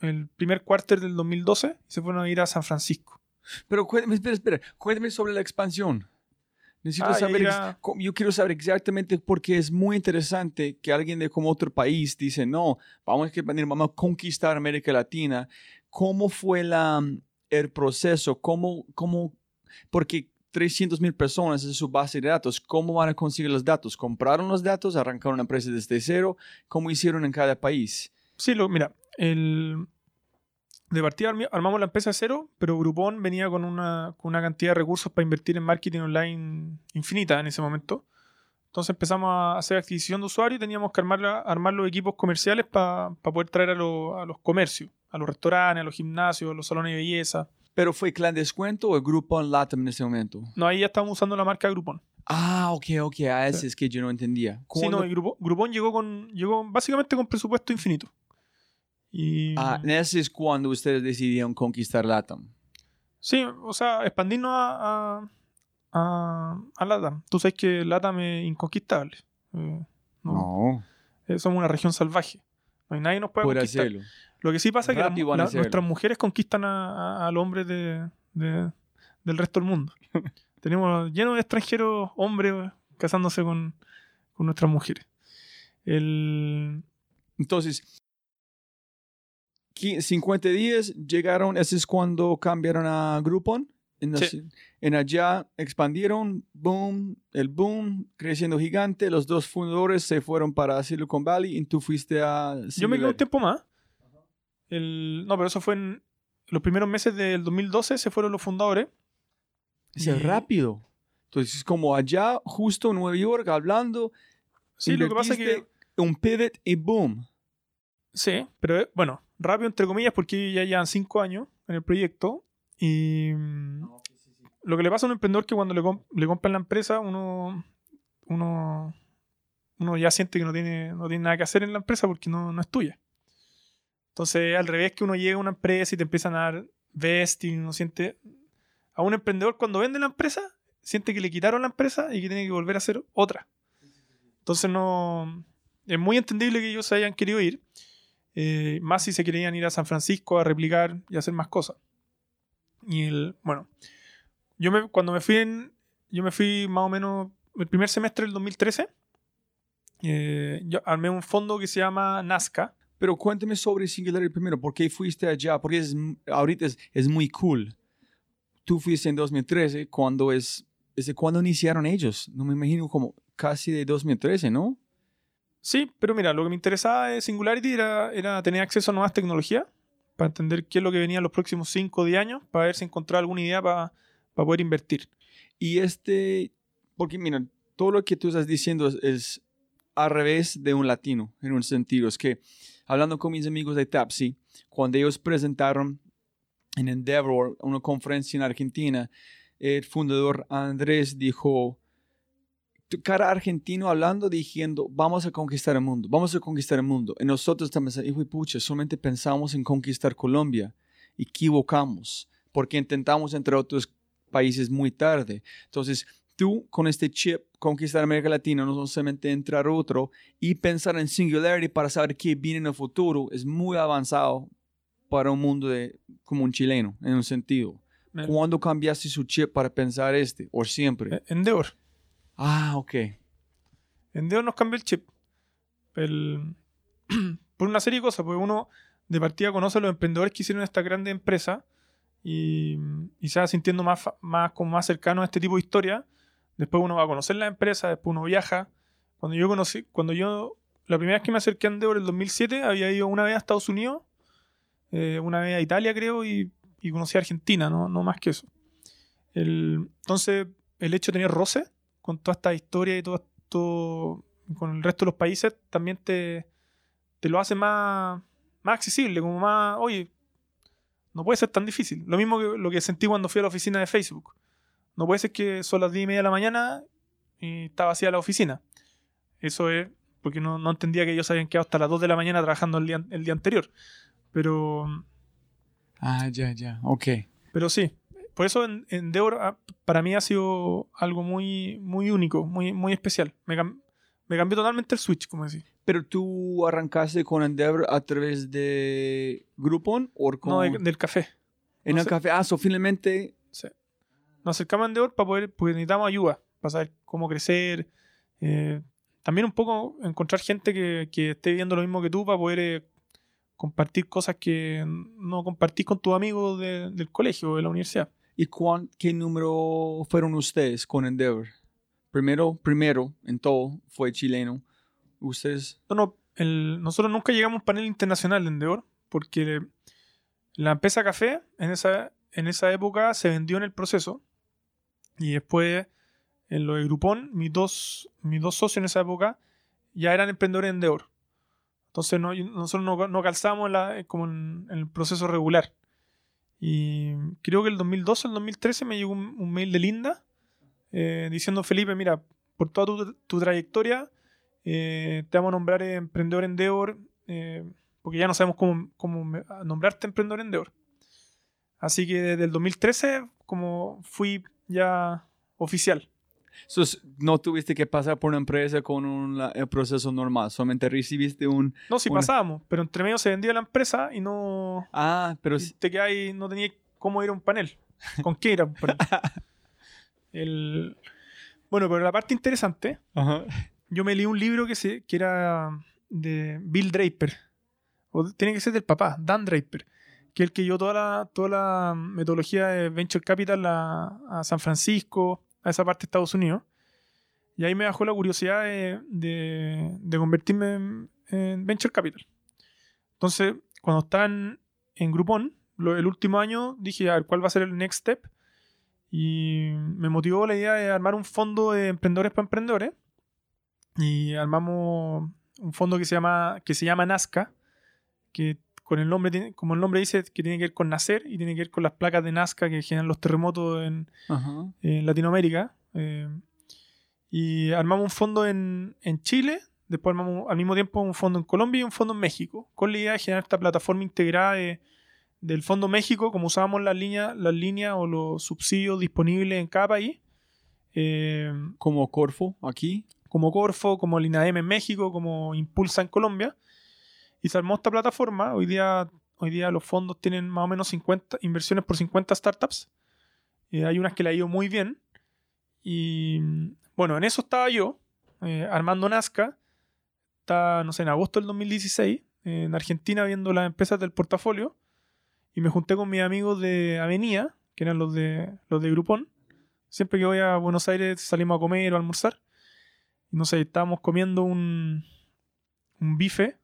el primer cuarter del 2012 y se fueron a ir a San Francisco. Pero cuéntame, espera, espera, cuéntame sobre la expansión. Necesito Ah, saber, yo quiero saber exactamente porque es muy interesante que alguien de como otro país dice, no, vamos a expandir, vamos a conquistar América Latina. ¿Cómo fue la, el proceso? ¿Cómo, cómo, porque 300 mil personas es su base de datos, ¿cómo van a conseguir los datos? ¿Compraron los datos? ¿Arrancaron una empresa desde cero? ¿Cómo hicieron en cada país? Sí, lo, mira, el, de partida armamos la empresa cero, pero Groupon venía con una, con una cantidad de recursos para invertir en marketing online infinita en ese momento. Entonces empezamos a hacer adquisición de usuarios y teníamos que armar, la- armar los equipos comerciales para poder traer a, lo- a los comercios, a los restaurantes, a los gimnasios, a los salones de belleza. ¿Pero fue Clan Descuento o Groupon Latam en ese momento? No, ahí ya estábamos usando la marca Groupon. Ah, ok, ok, a ese es que yo no entendía. Sí, ¿Cuándo- no, y Groupon, Groupon llegó con llegó básicamente con presupuesto infinito. Y Ah, ese es cuando ustedes decidieron conquistar Latam. sí, o sea, expandirnos a, a, a, a LATAM. Tú sabes que LATAM es inconquistable. Eh, no, eh, somos una región salvaje. No hay nadie nos puede puede conquistar. hacerlo. Lo que sí pasa es que la- la- nuestras mujeres conquistan a, a- al hombre de, de- del resto del mundo. Tenemos lleno de extranjeros hombres casándose con, con nuestras mujeres. El, Entonces, qui- 50 días llegaron, ese es cuando cambiaron a Groupon. En, Sí. allá expandieron, boom, el boom, creciendo gigante. Los dos fundadores se fueron para Silicon Valley y tú fuiste a... Yo me quedé un Singularity. tiempo más. El, no, pero eso fue en los primeros meses del 2012, se fueron los fundadores. Sea, y- rápido. Entonces, como allá, justo en Nueva York, hablando, Sí, lo que pasa es que... un pivot y boom. Sí, pero eh, bueno, rápido entre comillas porque ya llevan cinco años en el proyecto y mm, lo que le pasa a un emprendedor que cuando le, com- le compran la empresa uno, uno, uno ya siente que no tiene, no tiene nada que hacer en la empresa porque no, no es tuya. Entonces, al revés que uno llega a una empresa y te empiezan a dar vesting, uno siente... A un emprendedor cuando vende la empresa, siente que le quitaron la empresa y que tiene que volver a hacer otra. Entonces no... Es muy entendible que ellos se hayan querido ir. eh, más si se querían ir a San Francisco a replicar y hacer más cosas. Y el... Bueno. Yo me, cuando me fui en... Yo me fui más o menos el primer semestre del 2013. eh, yo armé un fondo que se llama Nazca. Pero cuéntame sobre Singularity primero. ¿Por qué fuiste allá? Porque es, ahorita es, es muy cool. Tú fuiste en 2013, cuando es, es cuando iniciaron ellos. No me imagino como casi de 2013, ¿no? Sí, pero mira, lo que me interesaba de Singularity era, era tener acceso a nuevas tecnologías para entender qué es lo que venía en los próximos 5 o 10 años, para ver si encontraba alguna idea para, para poder invertir. Y este, porque mira, todo lo que tú estás diciendo es, es al revés de un latino, en un sentido. Es que hablando con mis amigos de Tapsi, cuando ellos presentaron en Endeavor una conferencia en Argentina, el fundador Andrés dijo, cara argentino hablando, diciendo, vamos a conquistar el mundo, vamos a conquistar el mundo. Y nosotros también, hijo y pucha, solamente pensamos en conquistar Colombia. Equivocamos, porque intentamos entre otros países muy tarde. Entonces, tú con este chip conquistar América Latina, no solamente entrar otro y pensar en Singularity para saber qué viene en el futuro, es muy avanzado para un mundo de, como un chileno, en un sentido. ¿Cuándo cambiaste su chip para pensar este? ¿O siempre? Eh, Endeavor. Ah, ok. Endeavor nos cambió el chip. El- por una serie de cosas, porque uno de partida conoce a los emprendedores que hicieron esta grande empresa y, y se va sintiendo más, más, como más cercano a este tipo de historia. Después uno va a conocer la empresa, después uno viaja. Cuando yo conocí, cuando yo, la primera vez que me acerqué a Endeavor en el 2007, había ido una vez a Estados Unidos, eh, una vez a Italia creo, y, conocí a Argentina, no, no más que eso. Entonces, el hecho de tener roce con toda esta historia y todo esto con el resto de los países también te, te lo hace más, más accesible, como más, oye, no puede ser tan difícil. Lo mismo que lo que sentí cuando fui a la oficina de Facebook. No puede ser que son las 10 y media de la mañana y está vacía la oficina. Eso es porque no, no entendía que ellos habían quedado hasta las 2 de la mañana trabajando el día, el día anterior. Pero, Ah, ya, ya. Ok. pero sí, por eso en, Endeavor ah, para mí ha sido algo muy, muy único, muy, muy especial. Me, cam- me cambió totalmente el switch, como decís. Pero tú arrancaste con Endeavor a través de Groupon o con... No, de- del café. en no el sé. café. Ah, so finalmente... Sí. Nos acercamos a Endeavor para poder, porque necesitamos ayuda, para saber cómo crecer. eh, también un poco encontrar gente que, que esté viendo lo mismo que tú para poder eh, compartir cosas que no compartís con tus amigos de- del colegio o de la universidad. ¿Y cuán, qué número fueron ustedes con Endeavor? Primero, primero en todo, fue chileno. Ustedes... No, no, el- nosotros nunca llegamos a un panel internacional de Endeavor porque la empresa café en esa, en esa época se vendió en el proceso y después en lo de Groupon, mis dos, mis dos socios en esa época ya eran emprendedores de Endeavor. Entonces no- nosotros no, no calzábamos en la- como en, en el proceso regular. Y creo que el 2012 el 2013 me llegó un, mail de Linda eh, diciendo, Felipe, mira, por toda tu, trayectoria, eh, te vamos a nombrar emprendedor Endeavor, eh, porque ya no sabemos cómo, cómo nombrarte emprendedor Endeavor. Así que desde el 2013, como fui ya oficial. So, no tuviste que pasar por una empresa con un el proceso normal, solamente recibiste un... No, sí pasábamos, pero entre medio se vendía la empresa y no. Ah, pero... y te quedabas ahí, no tenía cómo ir a un panel. ¿Con qué ir a un panel? El- Bueno, pero la parte interesante, Ajá. yo me leí un libro que, se, que era de Bill Draper. O tiene que ser del papá, Dan Draper. Que es el que llevó toda la, toda la metodología de Venture Capital a, a San Francisco, a esa parte de Estados Unidos. Y ahí me bajó la curiosidad de, de- de convertirme en, en Venture Capital. Entonces, cuando estaba en, en Groupon, lo- el último año, dije, a ver, ¿cuál va a ser el next step? Y me motivó la idea de armar un fondo de emprendedores para emprendedores. Y armamos un fondo que se llama, que se llama Nazca, que con el nombre, como el nombre dice, que tiene que ver con nacer y tiene que ver con las placas de Nazca que generan los terremotos en, en Latinoamérica. Eh, Y armamos un fondo en, en Chile, después armamos al mismo tiempo un fondo en Colombia y un fondo en México, con la idea de generar esta plataforma integrada de- del Fondo México, como usábamos las líneas las líneas o los subsidios disponibles en cada país, eh, Como Corfo aquí. como Corfo, como el INADEM en México, como Impulsa en Colombia. Y se armó esta plataforma. Hoy día, hoy día los fondos tienen más o menos 50 inversiones por 50 startups. Eh, hay unas que le ha ido muy bien. Y bueno, en eso estaba yo, eh, armando Nazca. Está, no sé, en agosto del 2016, eh, en Argentina, viendo las empresas del portafolio. Y me junté con mis amigos de Avenida, que eran los de, los de Groupon. Siempre que voy a Buenos Aires salimos a comer o a almorzar. No sé, estábamos comiendo un, un bife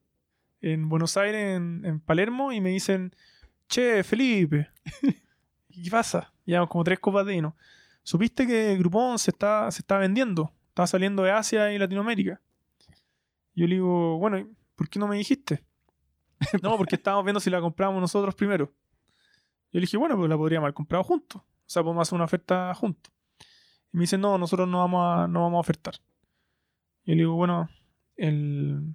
en Buenos Aires, en, en Palermo, y me dicen, che, Felipe, ¿y ¿qué pasa? Llevamos como tres copas de vino. ¿Supiste que Groupon se está, se está vendiendo? Está saliendo de Asia y Latinoamérica. Yo le digo, bueno, ¿y ¿por qué no me dijiste? no, porque estábamos viendo si la comprábamos nosotros primero. Yo le dije, bueno, pues la podríamos haber comprado juntos. O sea, podemos hacer una oferta juntos. Y me dice, no, nosotros no vamos a, no vamos a ofertar. Yo le digo, bueno, el...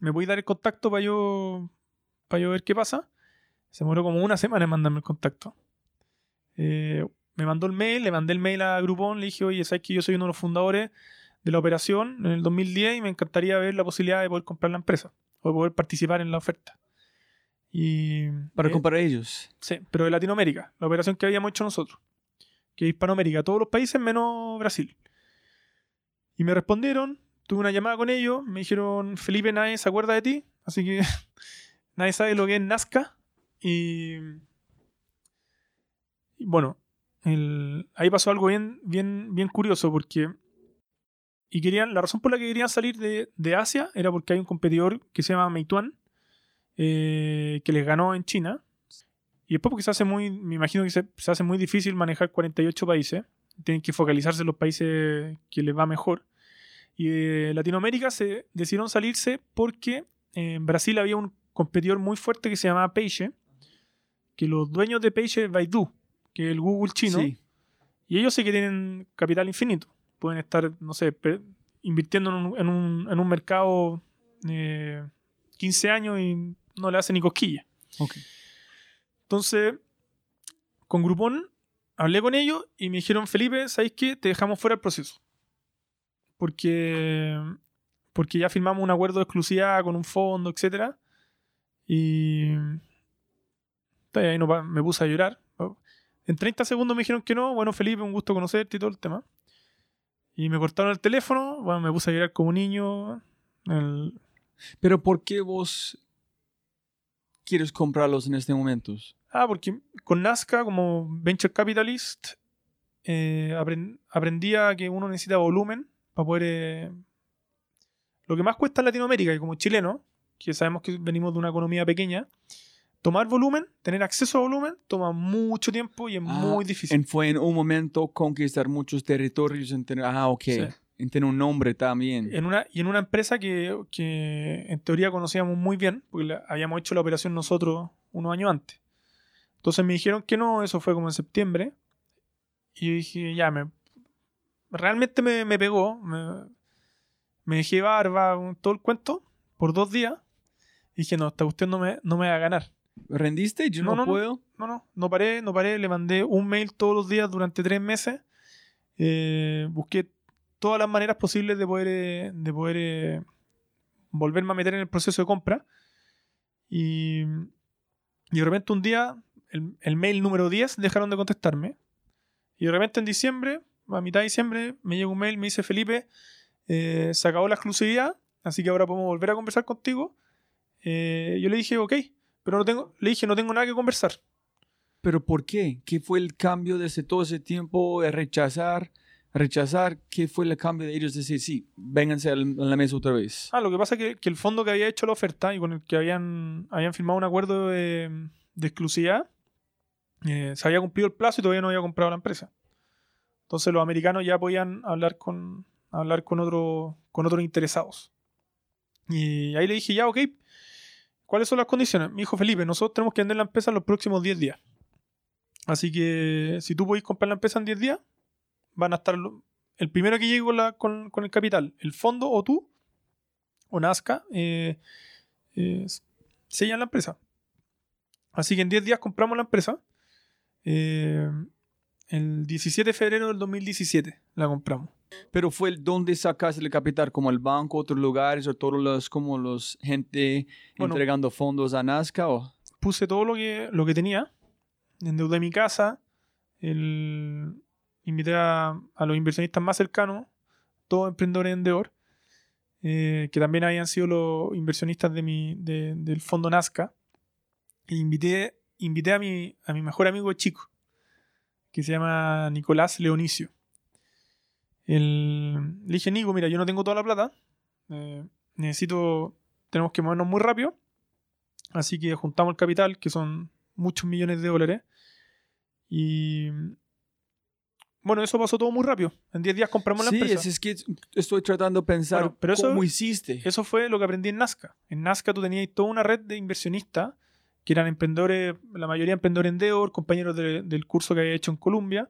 ¿me voy a dar el contacto para yo, para yo ver qué pasa? Se demoró como una semana en mandarme el contacto. Eh, me mandó el mail, le mandé el mail a Groupon, le dije, oye, sabes que yo soy uno de los fundadores de la operación en el 2010 y me encantaría ver la posibilidad de poder comprar la empresa o de poder participar en la oferta. Y Para eh, comprar ellos. Sí, pero de Latinoamérica, la operación que habíamos hecho nosotros. Que es Hispanoamérica, todos los países menos Brasil. Y me respondieron, tuve una llamada con ellos, me dijeron, Felipe, nadie se acuerda de ti, así que nadie sabe lo que es Nazca. Y, bueno, ahí pasó algo bien, bien, bien curioso porque... Y querían, la razón por la que querían salir de, de Asia era porque hay un competidor que se llama Meituan, eh, que les ganó en China. Y después porque se hace muy, me imagino que se, se hace muy difícil manejar 48 países. Tienen que focalizarse en los países que les va mejor. Y de Latinoamérica se decidieron salirse porque en Brasil había un competidor muy fuerte que se llamaba Peixe, que los dueños de Peixe es Baidu, que es el Google chino, Sí. y ellos sí que tienen capital infinito. Pueden estar, no sé, invirtiendo en un, en un- en un mercado eh, 15 años y no le hacen ni cosquilla. Entonces, con Groupon hablé con ellos y me dijeron, Felipe, ¿sabéis qué? Te dejamos fuera del proceso. Porque, porque ya firmamos un acuerdo de exclusividad con un fondo, etc. Y ahí no me puse a llorar. En 30 segundos me dijeron que no. Bueno, Felipe, un gusto conocerte y todo el tema. Y me cortaron el teléfono. Bueno, me puse a llorar como niño. El- Pero ¿por qué vos quieres comprarlos en este momento? Ah, porque con Nazca, como Venture Capitalist, eh, apren- aprendía que uno necesita volumen para poder... eh, Lo que más cuesta en Latinoamérica, y como chileno, que sabemos que venimos de una economía pequeña, tomar volumen, tener acceso a volumen, toma mucho tiempo y es Ah, muy difícil. En, fue en un momento conquistar muchos territorios, en tener, ah, ok, Sí. en tener un nombre también. En una, y en una empresa que, que en teoría conocíamos muy bien, porque la- habíamos hecho la operación nosotros unos años antes. Entonces me dijeron que no, eso fue como en septiembre. Y yo dije, ya, me, realmente me, me pegó. Me, me dejé barba, todo el cuento, por dos días. Y dije, no, esta cuestión no me, no me va a ganar. ¿Rendiste? Yo No, no, no, no. puedo. No, no, no paré, no paré. Le mandé un mail todos los días durante tres meses. Eh, busqué todas las maneras posibles de poder, eh, de poder eh, volverme a meter en el proceso de compra. Y, y de repente un día, el, el mail número 10 dejaron de contestarme. Y de repente en diciembre, a mitad de diciembre, me llega un mail, me dice Felipe, eh, se acabó la exclusividad, así que ahora podemos volver a conversar contigo. Eh, yo le dije, ok, pero no tengo, le dije, no tengo nada que conversar. ¿Pero por qué? ¿Qué fue el cambio desde todo ese tiempo de rechazar? Rechazar, ¿qué fue el cambio de ellos decir, sí, vénganse a la mesa otra vez? Ah, lo que pasa es que, que el fondo que había hecho la oferta y con el que habían, habían firmado un acuerdo de, de exclusividad, eh, se había cumplido el plazo y todavía no había comprado la empresa. Entonces los americanos ya podían hablar con, hablar con, otro, con otros interesados. Y ahí le dije, ya, ok, ¿cuáles son las condiciones? Me dijo Felipe, nosotros tenemos que vender la empresa en los próximos 10 días. Así que si tú podés comprar la empresa en 10 días, van a estar el primero que llegue con- con el capital, el fondo o tú, o Nazca, eh, eh, sellan la empresa. Así que en 10 días compramos la empresa. Eh, el 17 de febrero del 2017 la compramos. Pero fue el donde sacaste el capital, como el banco, otros lugares, o todos los, como los gente Bueno. entregando fondos a Nazca, o... Puse todo lo que, lo que tenía. Endeudé mi casa. El, invité a, a los inversionistas más cercanos, todos emprendedores endeudor, eh, que también habían sido los inversionistas de mi, de- del fondo Nazca. E invité, invité a, mi, a mi mejor amigo chico, que se llama Nicolás Leonicio. El- le dije, Nico, mira, yo no tengo toda la plata. eh, necesito, tenemos que movernos muy rápido. Así que juntamos el capital, que son muchos millones de dólares. Y bueno, eso pasó todo muy rápido. En 10 días compramos la Sí, empresa. es, es que estoy tratando de pensar Bueno, pero eso- cómo hiciste. Eso fue lo que aprendí en Nazca. En Nazca tú tenías toda una red de inversionistas que eran emprendedores, la mayoría emprendedores en Endeavor, compañeros de- del curso que había hecho en Colombia,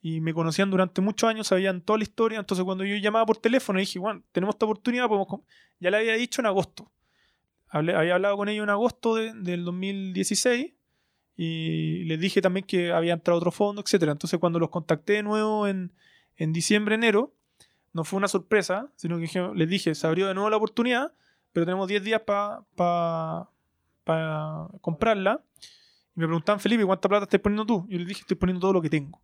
y me conocían durante muchos años, sabían toda la historia. Entonces, cuando yo llamaba por teléfono, dije, bueno, tenemos esta oportunidad, podemos com-". ya le había dicho en agosto. Hablé- había hablado con ellos en agosto de- del 2016 y les dije también que había entrado otro fondo, etcétera. Entonces, cuando los contacté de nuevo en, en diciembre, enero, no fue una sorpresa, sino que les dije, se abrió de nuevo la oportunidad, pero tenemos 10 días para comprarla. Y me preguntaban, Felipe, ¿cuánta plata estás poniendo tú? Yo les dije, estoy poniendo todo lo que tengo.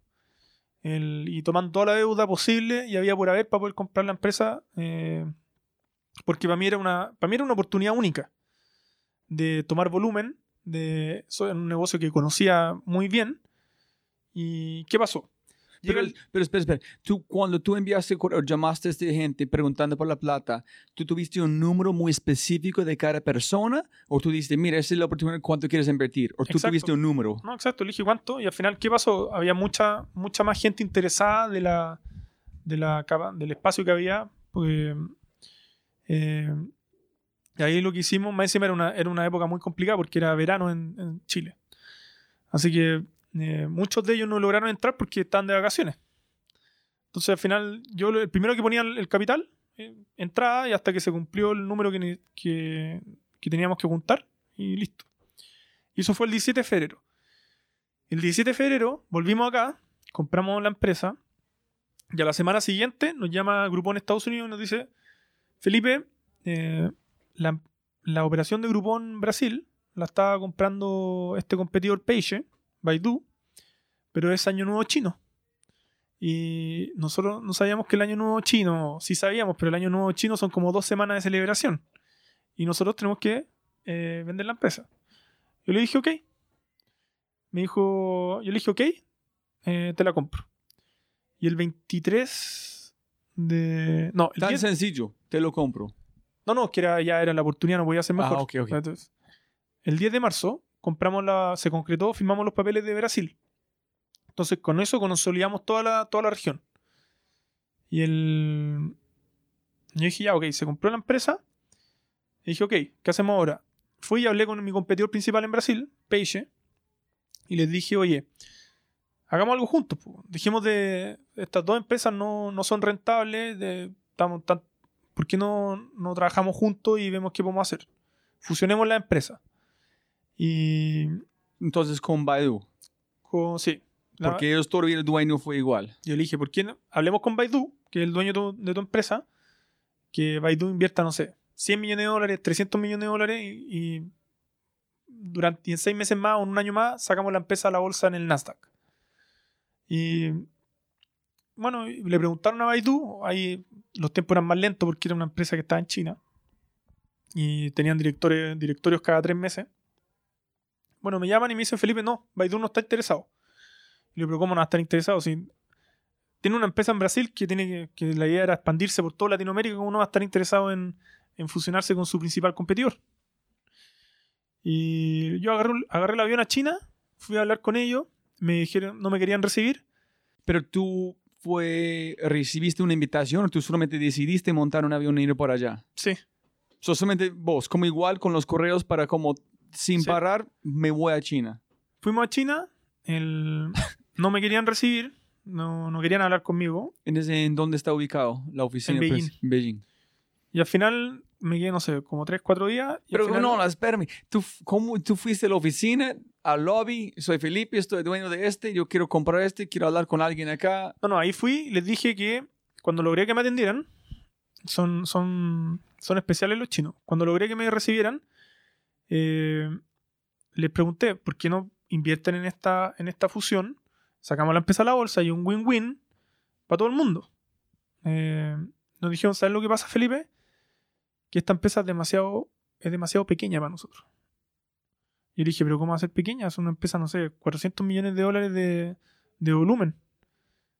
Y tomando toda la deuda posible y había por haber para poder comprar la empresa, eh, porque para mí, era una, para mí era una oportunidad única de tomar volumen, de era un negocio que conocía muy bien. ¿Y qué pasó? Pero, el- pero espera, espera. Tú, cuando tú enviaste correo, llamaste a esta gente preguntando por la plata, ¿tú tuviste un número muy específico de cada persona? ¿O tú dijiste, mira, esa es la oportunidad, ¿cuánto quieres invertir? ¿O tú Exacto. tuviste un número? No, exacto, le dije cuánto y al final, ¿qué pasó? Había mucha, mucha más gente interesada de la, de la, del espacio que había. Pues, eh, y ahí lo que hicimos, más encima era una, era una época muy complicada porque era verano en, en Chile. Así que eh, muchos de ellos no lograron entrar porque estaban de vacaciones. Entonces al final, yo el primero que ponía el, el capital, eh, entraba y hasta que se cumplió el número que, que, teníamos que juntar y listo. Y eso fue el 17 de febrero. El 17 de febrero volvimos acá, compramos la empresa y a la semana siguiente nos llama Groupon Estados Unidos y nos dice, Felipe, eh, la, la operación de Groupon Brasil la estaba comprando este competidor Peixe, Baidu, pero es año nuevo chino. Y nosotros no sabíamos que el año nuevo chino, sí sabíamos, pero el año nuevo chino son como dos semanas de celebración. Y nosotros tenemos que eh, vender la empresa. Yo le dije, ok. Me dijo, yo le dije, ok, eh, te la compro. Y el 23 de... No, el Tan 10 sencillo, te lo compro. no, no, que era, ya era la oportunidad, no podía ser mejor. Ah, ok, ok. Entonces, el 10 de marzo compramos la, se concretó, firmamos los papeles de Brasil. Entonces, con eso consolidamos toda la, toda la región. Y el. Yo dije, ya, ok, se compró la empresa. Y dije, ok, ¿qué hacemos ahora? Fui y hablé con mi competidor principal en Brasil, Peixe, y les dije, oye, hagamos algo juntos. po. Dejemos de. Estas dos empresas no, no son rentables, de, estamos tan, ¿por qué no, no trabajamos juntos y vemos qué podemos hacer? Fusionemos la empresa. Y. Entonces con Baidu. con- sí. la- Porque ellos todavía el dueño fue igual. yo le dije, ¿por qué no? Hablemos con Baidu, que es el dueño de tu, de tu empresa, que Baidu invierta, no sé, 100 millones de dólares, 300 millones de dólares y, y durante y en seis meses más o en un año más sacamos la empresa a la bolsa en el Nasdaq. Y bueno, le preguntaron a Baidu, ahí los tiempos eran más lentos porque era una empresa que estaba en China y tenían directores, directorios cada tres meses. Bueno, me llaman y me dicen, Felipe, no, Baidu no está interesado. Y le digo, ¿cómo no va a estar interesado? Si tiene una empresa en Brasil que tiene que, que la idea era expandirse por toda Latinoamérica, ¿cómo no va a estar interesado en, en fusionarse con su principal competidor? Y yo agarré, el avión a China, fui a hablar con ellos, me dijeron, no me querían recibir. Pero tú fue, recibiste una invitación o tú solamente decidiste montar un avión e ir por allá. Sí, So, solamente vos, como igual con los correos para como sin Sí. parar, me voy a China. fuimos a China, el- no me querían recibir, no, no querían hablar conmigo. ¿En, ese, ¿En dónde está ubicado la oficina? En pres- Beijing. Beijing. Y al final me quedé, no sé, como 3, 4 días. y Pero final- no, espérame. ¿Tú, cómo, tú fuiste a la oficina, al lobby, soy Felipe, estoy dueño de este, yo quiero comprar este, quiero hablar con alguien acá. No, no, ahí fui les dije que cuando logré que me atendieran, son, son, son especiales los chinos. Cuando logré que me recibieran, eh, les pregunté por qué no invierten en esta, en esta fusión, sacamos la empresa a la bolsa y un win-win para todo el mundo. Eh, nos dijeron, ¿sabes lo que pasa, Felipe? Que esta empresa es demasiado, es demasiado pequeña para nosotros. Y yo dije, ¿pero cómo va a ser pequeña? Es una empresa, no sé, 400 millones de dólares de, de volumen.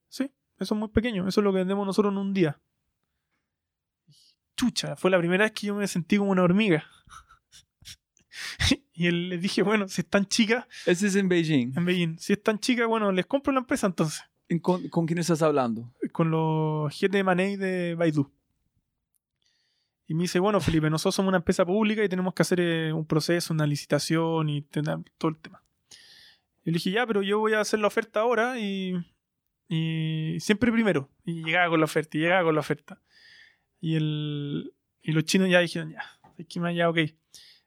Sí, eso es muy pequeño. Eso es lo que vendemos nosotros en un día. Chucha, fue la primera vez que yo me sentí como una hormiga. y él les dije, bueno, si es tan chica Ese es en Beijing. en Beijing, si es tan chica, bueno, les compro la empresa entonces. ¿En- ¿Con, con quién estás hablando? Con los GT de Money de Baidu. Y me dice, bueno, Felipe, nosotros somos una empresa pública y tenemos que hacer eh, un proceso, una licitación y todo el tema. Y le dije, ya, pero yo voy a hacer la oferta ahora y, y siempre primero. Y llegaba con la oferta, y llegaba con la oferta. Y, el, y los chinos ya dijeron, ya, que me- ya, ok.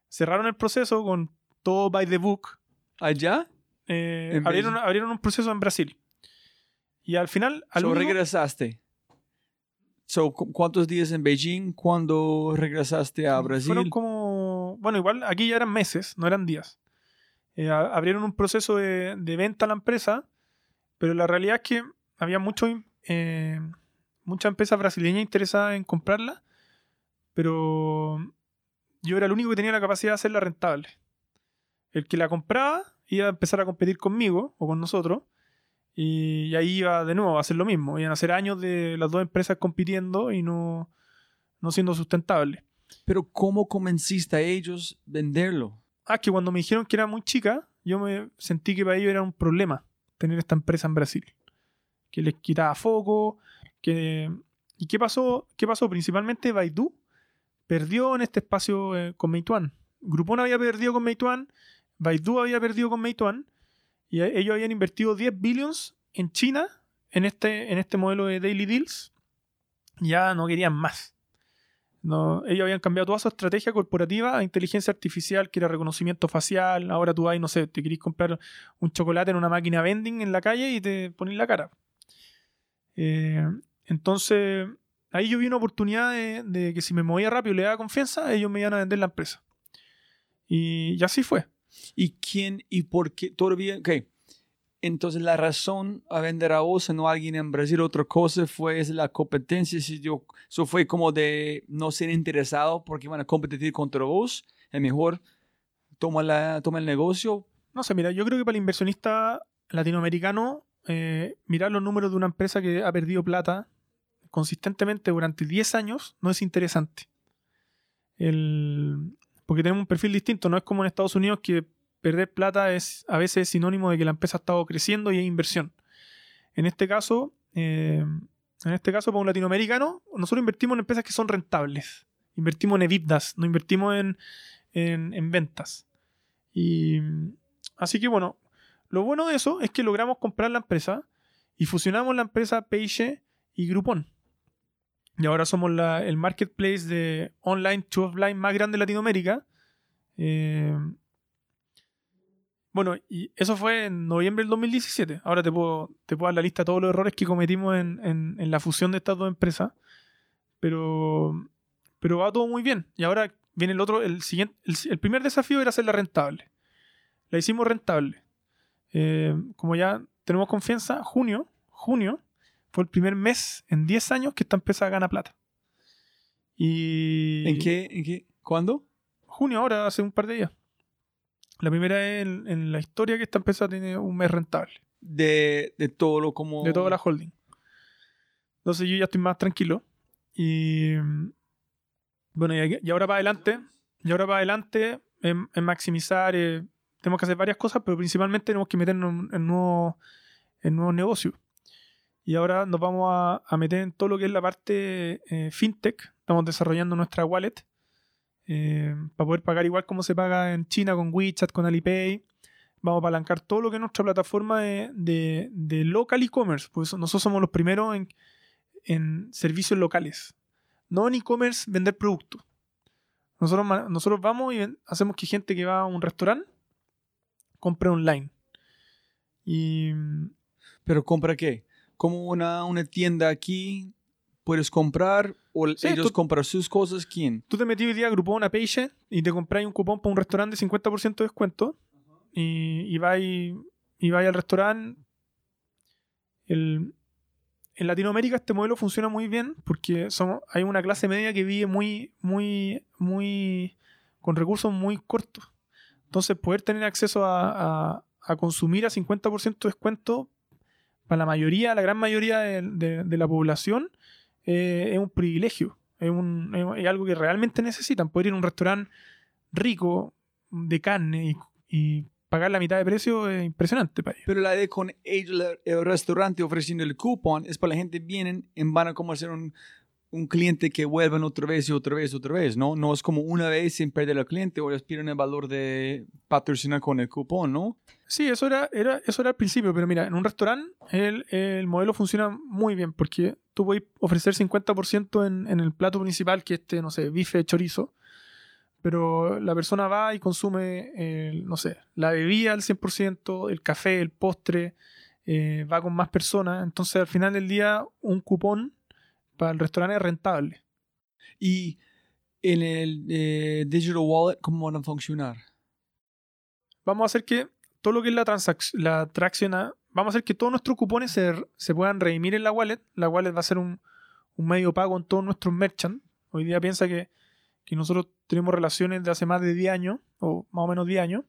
Cerraron el proceso con todo by the book. ¿Allá? Eh, abrieron, abrieron un proceso en Brasil. Y al final, al So, único- regresaste. So, ¿cu- ¿Cuántos días en Beijing? ¿Cuándo regresaste a Brasil? Fueron como. Bueno, igual aquí ya eran meses, no eran días. Eh, a- abrieron un proceso de, de venta a la empresa, pero la realidad es que había mucho, eh, muchas empresas brasileñas interesadas en comprarla, pero yo era el único que tenía la capacidad de hacerla rentable. El que la compraba iba a empezar a competir conmigo o con nosotros. Y ahí iba de nuevo a hacer lo mismo. Iban a hacer años de las dos empresas compitiendo y no, no siendo sustentable. Pero ¿cómo convenciste a ellos venderlo? Ah, que cuando me dijeron que era muy chica, yo me sentí que para ellos era un problema tener esta empresa en Brasil. Que les quitaba foco. Que... ¿Y qué pasó? ¿Qué pasó? Principalmente Baidu perdió en este espacio eh, con Meituan. Groupon había perdido con Meituan, Baidu había perdido con Meituan, y eh, ellos habían invertido 10 billions en China en este, en este modelo de Daily Deals. Ya no querían más. No, ellos habían cambiado toda su estrategia corporativa a inteligencia artificial, que era reconocimiento facial. Ahora tú vas, no sé, te querís comprar un chocolate en una máquina vending en la calle y te pones la cara. Eh, entonces, ahí yo vi una oportunidad de, de que si me movía rápido y le daba confianza, ellos me iban a vender la empresa. Y, y así fue. ¿Y quién y por qué? Todavía, ok. Entonces la razón a vender a vos no a alguien en Brasil, otra cosa fue es la competencia. Si yo, eso fue como de no ser interesado porque van a competir contra vos. Es mejor toma, la, toma el negocio. No sé, mira, yo creo que para el inversionista latinoamericano, eh, mirar los números de una empresa que ha perdido plata consistentemente durante 10 años no es interesante. El- porque tenemos un perfil distinto, no es como en Estados Unidos que perder plata es a veces sinónimo de que la empresa ha estado creciendo y hay inversión. En este caso, eh, en este caso, para un latinoamericano, nosotros invertimos en empresas que son rentables. Invertimos en EBITDAs, no invertimos en, en- en ventas. Y así que bueno, lo bueno de eso es que logramos comprar la empresa y fusionamos la empresa Peixe y Groupon. Y ahora somos el marketplace de online to offline más grande de Latinoamérica. Eh, bueno, y eso fue en noviembre del 2017. Ahora te puedo, te puedo dar la lista de todos los errores que cometimos en, en- la fusión de estas dos empresas. Pero, pero va todo muy bien. Y ahora viene el otro, el siguiente, el, el primer desafío era hacerla rentable. La hicimos rentable. Eh, como ya tenemos confianza, junio, junio fue el primer mes en 10 años que esta empresa gana plata. Y ¿En qué? ¿En qué? ¿Cuándo? junio ahora, hace un par de días. La primera vez en, en la historia que esta empresa tiene un mes rentable. De, de todo lo como... De toda la holding. Entonces yo ya estoy más tranquilo. Y bueno, y, y ahora para adelante, y ahora para adelante, en, en maximizar, eh, tenemos que hacer varias cosas, pero principalmente tenemos que meternos en, en nuevos en nuevos negocios. Y ahora nos vamos a, a meter en todo lo que es la parte eh, fintech. Estamos desarrollando nuestra wallet eh, para poder pagar igual como se paga en China con WeChat, con Alipay, vamos a apalancar todo lo que es nuestra plataforma de, de- local e-commerce. Pues nosotros somos los primeros en, en servicios locales. No en e-commerce vender productos. Nosotros, nosotros vamos y hacemos que gente que va a un restaurante compre online. Y ¿Pero compra qué? Como una, una tienda aquí, puedes comprar o Sí, ellos tú- compran sus cosas, ¿quién? tú te metí hoy día a Groupon a Page y te compráis un cupón para un restaurante de 50% de descuento y, y vais y vais al restaurante. El- en Latinoamérica este modelo funciona muy bien porque somos, hay una clase media que vive muy, muy, muy con recursos muy cortos. Entonces poder tener acceso a, a- a consumir a 50% de descuento para la mayoría, la gran mayoría de, la población eh, es un privilegio. Es, algo que realmente necesitan. Poder ir a un restaurante rico de carne y, pagar la mitad de precio es impresionante para. Pero la idea con el restaurante ofreciendo el cupón es para la gente vienen y van a como ser un, un cliente que vuelvan otra vez y otra vez otra vez, ¿no? No es como una vez sin perder al cliente o les piden el valor de patrocinar con el cupón, ¿no? Sí, eso era, era, eso era al principio, pero mira, en un restaurante el, el modelo funciona muy bien porque tú puedes ofrecer 50% en, en el plato principal, que este, no sé, bife chorizo, pero la persona va y consume, el, no sé, la bebida al 100%, el café, el postre, eh, va con más personas, entonces al final del día un cupón para el restaurante es rentable. Y en el eh, Digital Wallet, ¿cómo van a funcionar? vamos a hacer que todo lo que es la, la tracción, vamos a hacer que todos nuestros cupones se, puedan redimir en la wallet. La wallet va a ser un, medio pago en todos nuestros merchants. Hoy día piensa que, nosotros tenemos relaciones de hace más de 10 años, o más o menos 10 años,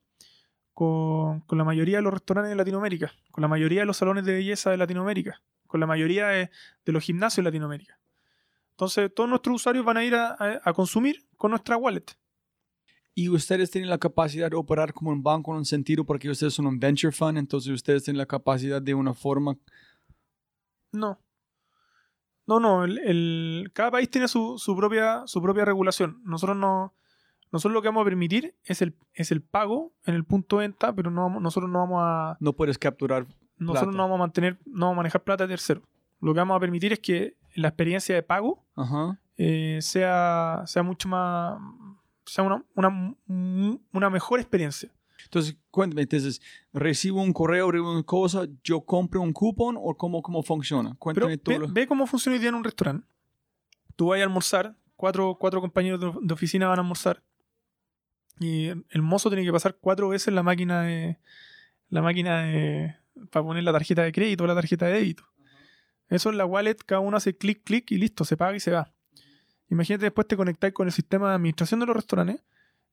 con la mayoría de los restaurantes de Latinoamérica, con la mayoría de los salones de belleza de Latinoamérica, con la mayoría de, de los gimnasios de Latinoamérica. Entonces, todos nuestros usuarios van a ir a- a- a consumir con nuestra wallet. Y ustedes tienen la capacidad de operar como un banco en un sentido porque ustedes son un venture fund, entonces ustedes tienen la capacidad de una forma... No. No, no. El, el- cada país tiene su, su propia, su propia regulación. Nosotros no. Nosotros lo que vamos a permitir es el, es el pago en el punto de venta, pero no nosotros no vamos a. No puedes capturar... Nosotros Plata. no vamos a mantener, no vamos a manejar plata de tercero. Lo que vamos a permitir es que la experiencia de pago Ajá. eh, sea, sea mucho más. sea una, una, una mejor experiencia. Entonces, cuéntame, entonces, ¿recibo un correo, recibo una cosa, yo compro un cupón o cómo, cómo funciona? Pero Cuéntame todo. ve, lo- ve cómo funciona hoy día en un restaurante. Tú vas a almorzar, cuatro, cuatro compañeros de, de oficina van a almorzar. Y el mozo tiene que pasar cuatro veces la máquina de. La máquina de. Para poner la tarjeta de crédito o la tarjeta de débito. Eso en la wallet, cada uno hace clic, clic y listo, se paga y se va. Imagínate después te conectáis con el sistema de administración de los restaurantes,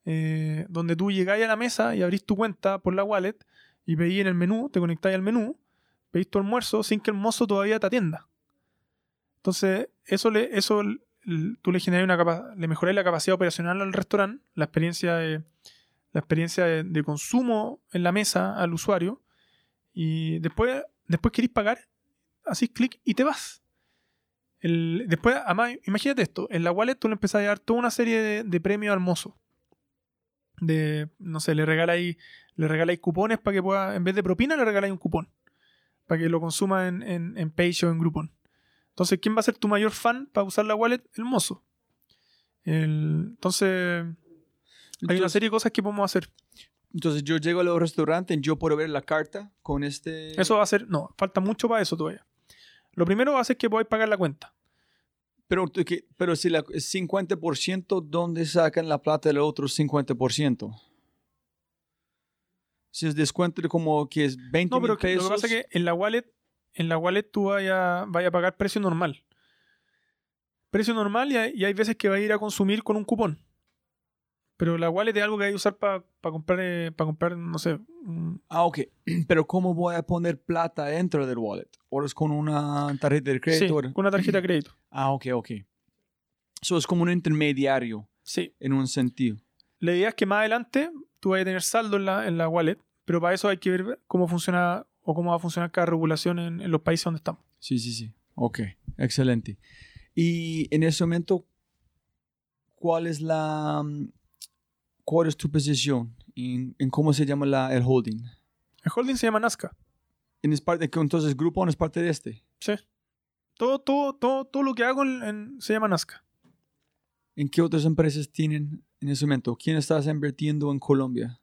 eh, donde tú llegáis a la mesa y abrís tu cuenta por la wallet y pedís en el menú, te conectáis al menú, pedís tu almuerzo sin que el mozo todavía te atienda. Entonces, eso le, eso tú le generas una capa- le mejoráis la capacidad operacional al restaurante, la experiencia de, la experiencia de, de consumo en la mesa al usuario, y después, después queréis pagar, así clic y te vas. El- después, además, imagínate esto, en la wallet tú le empezás a dar toda una serie de, de premios al mozo. De, no sé, le regaláis, le regaláis cupones para que pueda, en vez de propina, le regaláis un cupón. Para que lo consuma en, en, en Page o en Groupon. Entonces, ¿quién va a ser tu mayor fan para usar la wallet? El mozo. El- entonces, hay una serie de cosas que podemos hacer. Entonces, yo llego al restaurante y yo puedo ver la carta con este... Eso va a ser, no, falta mucho para eso todavía. Lo primero va a ser que podáis pagar la cuenta. Pero, pero si la es 50%, ¿dónde sacan la plata del otro 50%? Si es descuento de como que es 20 No, pero pesos. lo que pasa es que en la wallet, en la wallet tú vayas vaya a pagar precio normal. Precio normal y hay, y hay veces que va a ir a consumir con un cupón. Pero la wallet es algo que hay que usar para comprar, eh, para comprar, no sé, Ah, ok. Pero ¿cómo voy a poner plata dentro del wallet? ¿O es con una tarjeta de sí, crédito? con una tarjeta de crédito. Ah, ok, ok. Eso es como un intermediario Sí. en un sentido. La idea es que más adelante tú vayas a tener saldo en la, en la wallet, pero para eso hay que ver cómo funciona o cómo va a funcionar cada regulación en, en los países donde estamos. Sí, sí, sí. Ok, excelente. Y en ese momento, ¿cuál es la... ¿Cuál es tu posición en, en cómo se llama la, el holding? El holding se llama Nazca. En es parte, entonces Groupon es parte de este. Sí. Todo, todo, todo, todo lo que hago en- en- se llama Nazca. ¿En qué otras empresas tienen en ese momento? ¿Quién estás invirtiendo en Colombia?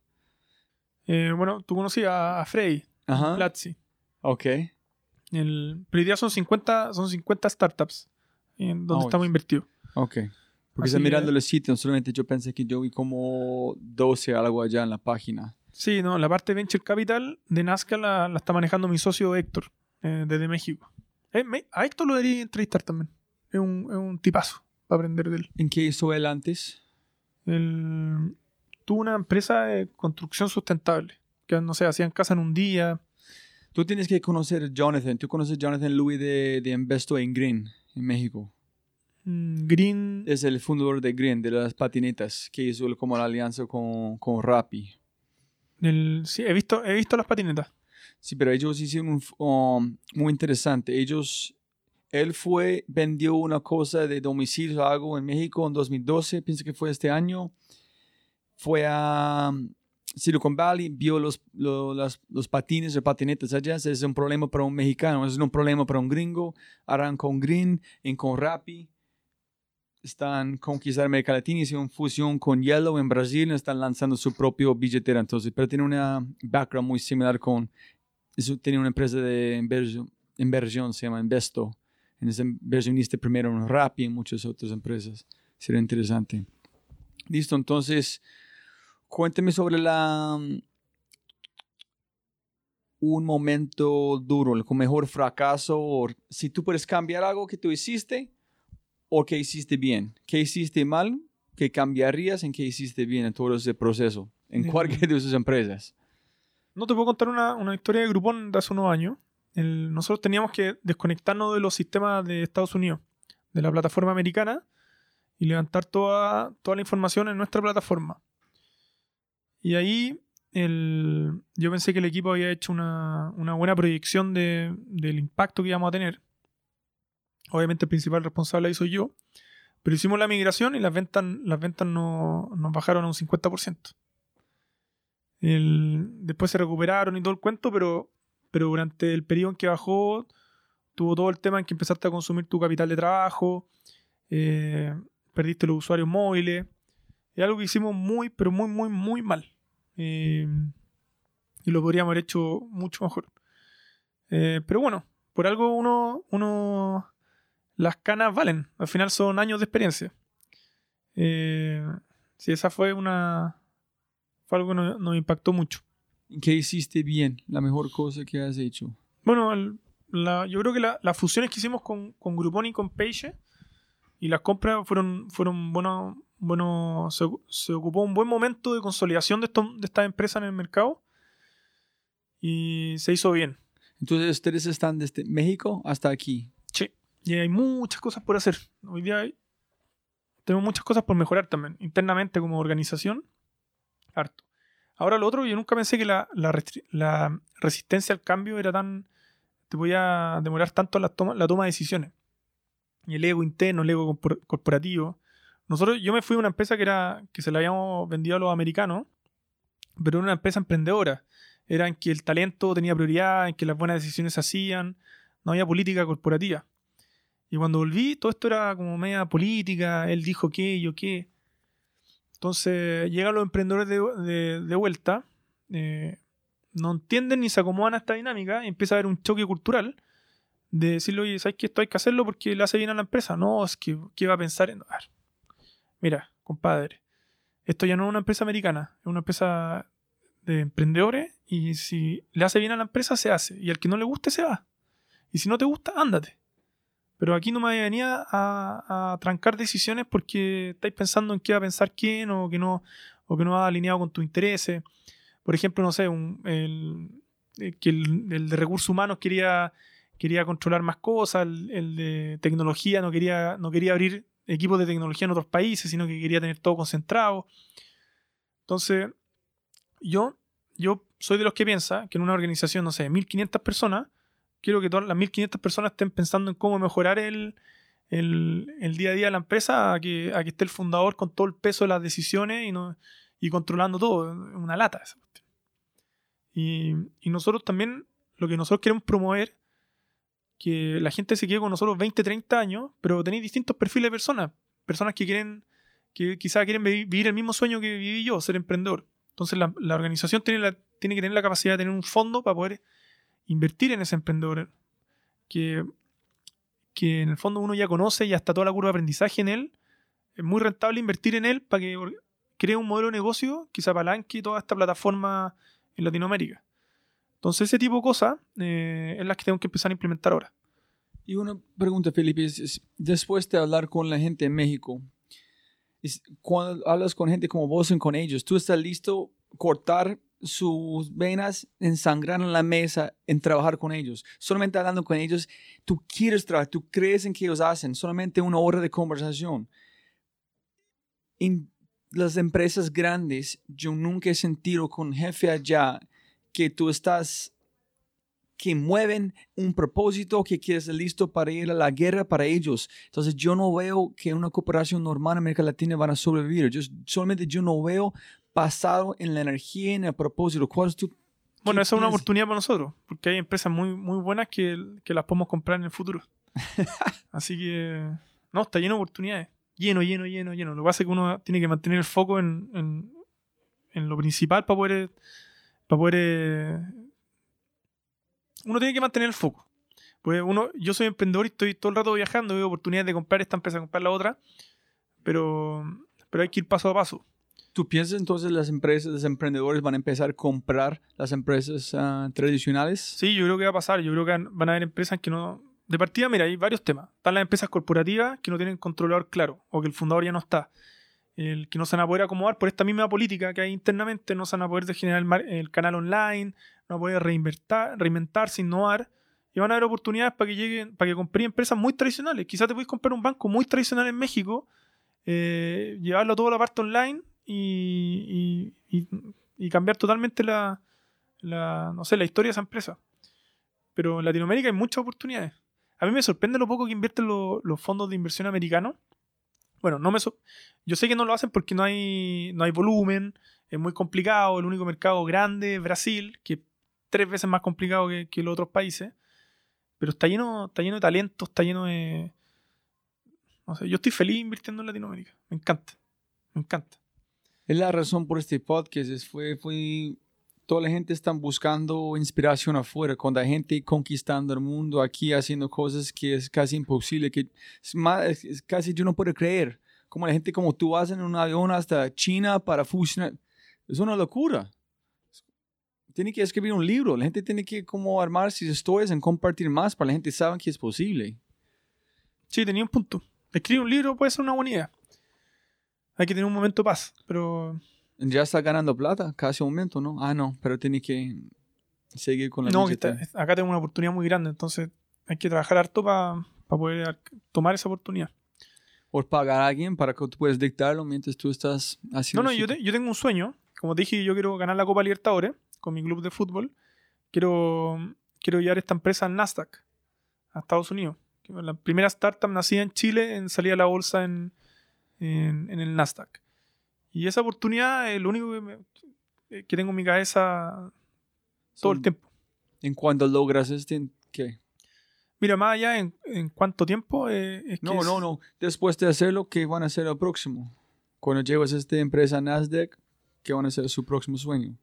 Eh, bueno, tú conocías a, a Freddy, Ajá. Platzi. Ok. El, pero hoy día son 50, son 50 startups en donde Oh, estamos invertidos. Ok. Porque está mirando que- los sitios, solamente yo pensé que yo vi como 12 algo allá en la página. Sí, no, la parte de Venture Capital de Nazca la, la está manejando mi socio Héctor, eh, desde México. Eh, me- a Héctor lo debería entrevistar también. Es un, es un tipazo para aprender de él. ¿En qué hizo él antes? Él tuvo una empresa de construcción sustentable, que no sé, hacían casa en un día. Tú tienes que conocer a Jonathan. Tú conoces a Jonathan Louis de, de Investo en Green, en México. Mm, Green, Es el fundador de Green, de las patinetas, que hizo como la alianza con, con Rappi. el- sí, he visto, he visto las patinetas. Sí, pero ellos hicieron un, um, muy interesante. Ellos, él fue, vendió una cosa de domicilio o algo en México en 2012, pienso que fue este año. Fue a um, Silicon Valley, vio los, lo- las- los patines o patinetas allá. Es un problema para un mexicano, es un problema para un gringo. Harán con Green y con Rappi. Están conquistando América Latina, hicieron fusión con Yellow en Brasil, están lanzando su propio billetera entonces, pero tiene una background muy similar con eso tiene una empresa de inversión, inversión se llama Investo. En ese inversionista primero en Rappi y en muchas otras empresas. Sería interesante. Listo, entonces, cuénteme sobre la un momento duro, el mejor fracaso, o si tú puedes cambiar algo que tú hiciste o que hiciste bien. ¿Qué hiciste mal? ¿Qué cambiarías en qué hiciste bien en todo ese proceso? En cualquiera de sus empresas. No te puedo contar una, una historia de Groupon de hace unos años. El- nosotros teníamos que desconectarnos de los sistemas de Estados Unidos, de la plataforma americana, y levantar toda, toda la información en nuestra plataforma. Y ahí el- yo pensé que el equipo había hecho una, una buena proyección de- del impacto que íbamos a tener. Obviamente el principal responsable ahí soy yo. Pero hicimos la migración y las ventas, las ventas no- nos bajaron a un 50%. El- después se recuperaron y todo el cuento, pero, pero durante el periodo en que bajó, tuvo todo el tema en que empezaste a consumir tu capital de trabajo, eh, perdiste los usuarios móviles. Es algo que hicimos muy, pero muy, muy, muy mal. Eh, y lo podríamos haber hecho mucho mejor. Eh, pero bueno, por algo uno, uno. Las canas valen. Al final son años de experiencia. Eh, sí, esa fue una. Fue algo que nos, nos impactó mucho. ¿Qué hiciste bien? La mejor cosa que has hecho. Bueno, el- la- yo creo que la- las fusiones que hicimos con, con Groupon y con Page y las compras fueron, fueron buenos. Bueno, se, se ocupó un buen momento de consolidación de, esto- de estas empresas en el mercado y se hizo bien. Entonces, ustedes están desde México hasta aquí. Y hay muchas cosas por hacer. Hoy día hay- tenemos muchas cosas por mejorar también, internamente como organización. Harto. Ahora lo otro, yo nunca pensé que la, la la resistencia al cambio era tan... te podía demorar tanto la toma, la toma de decisiones. Y el ego interno, el ego corpor- corporativo. Nosotros, yo me fui a una empresa que era que se la habíamos vendido a los americanos, pero era una empresa emprendedora. Era en que el talento tenía prioridad, en que las buenas decisiones se hacían, no había política corporativa. Y cuando volví, todo esto era como media política, él dijo qué, yo qué. Entonces llegan los emprendedores de, vuelta, eh, no entienden ni se acomodan a esta dinámica y empieza a haber un choque cultural de decirle, oye, ¿sabes que esto hay que hacerlo porque le hace bien a la empresa? No, es que, ¿qué va a pensar? En... A ver, mira, compadre, esto ya no es una empresa americana, es una empresa de emprendedores y si le hace bien a la empresa, se hace. Y al que no le guste, se va. Y si no te gusta, ándate. Pero aquí no me venía a, a trancar decisiones porque estáis pensando en qué va a pensar quién o que no, o que no va alineado con tus intereses. Por ejemplo, no sé, el, eh, que el, el de recursos humanos quería, quería controlar más cosas, el, el de tecnología no quería, no quería abrir equipos de tecnología en otros países, sino que quería tener todo concentrado. Entonces, yo, yo soy de los que piensa que en una organización, no sé, 1500 personas, quiero que todas las 1500 personas estén pensando en cómo mejorar el, el, día a día de la empresa, a que, que esté el fundador con todo el peso de las decisiones y, no, y controlando todo. Una lata esa cuestión. Y, nosotros también, lo que nosotros queremos promover, que la gente se quede con nosotros 20, 30 años, pero tenéis distintos perfiles de personas. Personas que quieren, que quizás quieren vi- vivir el mismo sueño que viví yo, ser emprendedor. Entonces la, la organización tiene, la- tiene que tener la capacidad de tener un fondo para poder invertir en ese emprendedor. Que, que en el fondo uno ya conoce, ya está toda la curva de aprendizaje en él. Es muy rentable invertir en él para que cree un modelo de negocio que se apalanque toda esta plataforma en Latinoamérica. Entonces ese tipo de cosas eh, es las que tengo que empezar a implementar ahora. Y una pregunta, Felipe, es, es, después de hablar con la gente en México, es, cuando hablas con gente como vos y con ellos, ¿tú estás listo cortar sus venas, ensangrar en la mesa, en trabajar con ellos? Solamente hablando con ellos, tú quieres trabajar, tú crees en que ellos hacen, solamente una hora de conversación. En las empresas grandes, yo nunca he sentido con jefe allá que tú estás que mueven un propósito, que quieres listo para ir a la guerra para ellos. Entonces yo no veo que una cooperación normal en América Latina van a sobrevivir. Yo, solamente yo no veo pasado en la energía, en el propósito. ¿Cuál es tu... Bueno, esa es una oportunidad para nosotros, porque hay empresas muy, muy buenas que, que las podemos comprar en el futuro. Así que, no, está lleno de oportunidades. Lleno, lleno, lleno, lleno. Lo que pasa es que uno tiene que mantener el foco en, en, en lo principal para poder, para poder eh, uno tiene que mantener el foco. Pues uno, yo soy emprendedor y estoy todo el rato viajando, veo oportunidades de comprar esta empresa, comprar la otra, pero, pero hay que ir paso a paso. ¿Tú piensas entonces las empresas, los emprendedores van a empezar a comprar las empresas ah, tradicionales? Sí, yo creo que va a pasar. Yo creo que van a haber empresas que no. De partida, mira, hay varios temas. Están las empresas corporativas que no tienen controlador claro, o que el fundador ya no está. El que no se van a poder acomodar por esta misma política que hay internamente, no se van a poder generar el, canal online, no van a poder reinventar, reinventarse, innovar. Y van a haber oportunidades para que lleguen, para que compren empresas muy tradicionales. Quizás te puedes comprar un banco muy tradicional en México, eh, llevarlo todo a la parte online y, y- cambiar totalmente la, no sé, la historia de esa empresa. Pero en Latinoamérica hay muchas oportunidades. A mí me sorprende lo poco que invierten lo- los fondos de inversión americanos. Bueno, no me so- yo sé que no lo hacen porque no hay, no hay volumen, es muy complicado, el único mercado grande es Brasil, que es tres veces más complicado que, que los otros países. Pero está lleno, está lleno de talento, está lleno de... No sé, yo estoy feliz invirtiendo en Latinoamérica. Me encanta. Me encanta. Es la razón por este podcast. Es, fue, fue, toda la gente está buscando inspiración afuera. Cuando hay gente conquistando el mundo aquí, haciendo cosas que es casi imposible, que es, más, casi yo no puedo creer. Como la gente como tú hacen en un avión hasta China para fusionar. Es una locura. Tiene que escribir un libro. La gente tiene que como armar sus historias en compartir más para la gente sabe que es posible. Sí, tenía un punto. Escribir un libro puede ser una buena idea. Hay que tener un momento de paz, pero Ya está ganando plata, casi un momento, ¿no? Ah, no, pero tiene que seguir con la no, que está- acá tengo una oportunidad muy grande, entonces hay que trabajar harto para poder ar- tomar esa oportunidad. O pagar a alguien para que tú puedas dictarlo mientras tú estás No, haciendo... no, yo, su- te- yo tengo un sueño. Como te dije, yo quiero ganar la Copa Libertadores con mi club de fútbol. Quiero, quiero llevar esta empresa al Nasdaq, a Estados Unidos. La primera startup nacida en Chile en salir a la bolsa en, en, en el Nasdaq. Y esa oportunidad es lo único que, me- que tengo en mi cabeza todo el tiempo. En cuanto logras este... ¿Qué? Mira, más allá en, en cuánto tiempo eh, es que No, es- no, no. Después de hacerlo, ¿qué van a hacer el próximo? Cuando llevas a esta empresa Nasdaq, ¿qué van a ser su próximo sueño?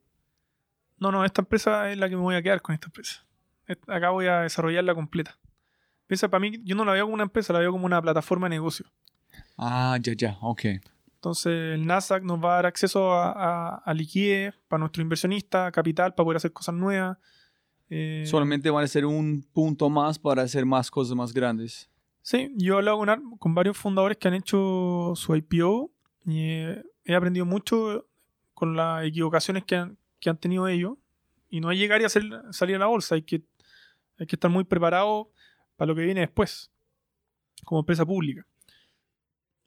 No, no, esta empresa es la que me voy a quedar con esta empresa. Acá voy a desarrollarla completa. Piensa, para mí, yo no la veo como una empresa, la veo como una plataforma de negocio. Ah, ya, ya, ok. Entonces, el Nasdaq nos va a dar acceso a, a- a liquidez para nuestro inversionista, capital, para poder hacer cosas nuevas. Eh, Solamente van a ser un punto más para hacer más cosas más grandes. Sí, yo he hablado con, ar- con varios fundadores que han hecho su IPO y eh, he aprendido mucho con las equivocaciones que han, que han tenido ellos. Y no es llegar y hacer, salir a la bolsa, hay que, hay que estar muy preparado para lo que viene después, como empresa pública.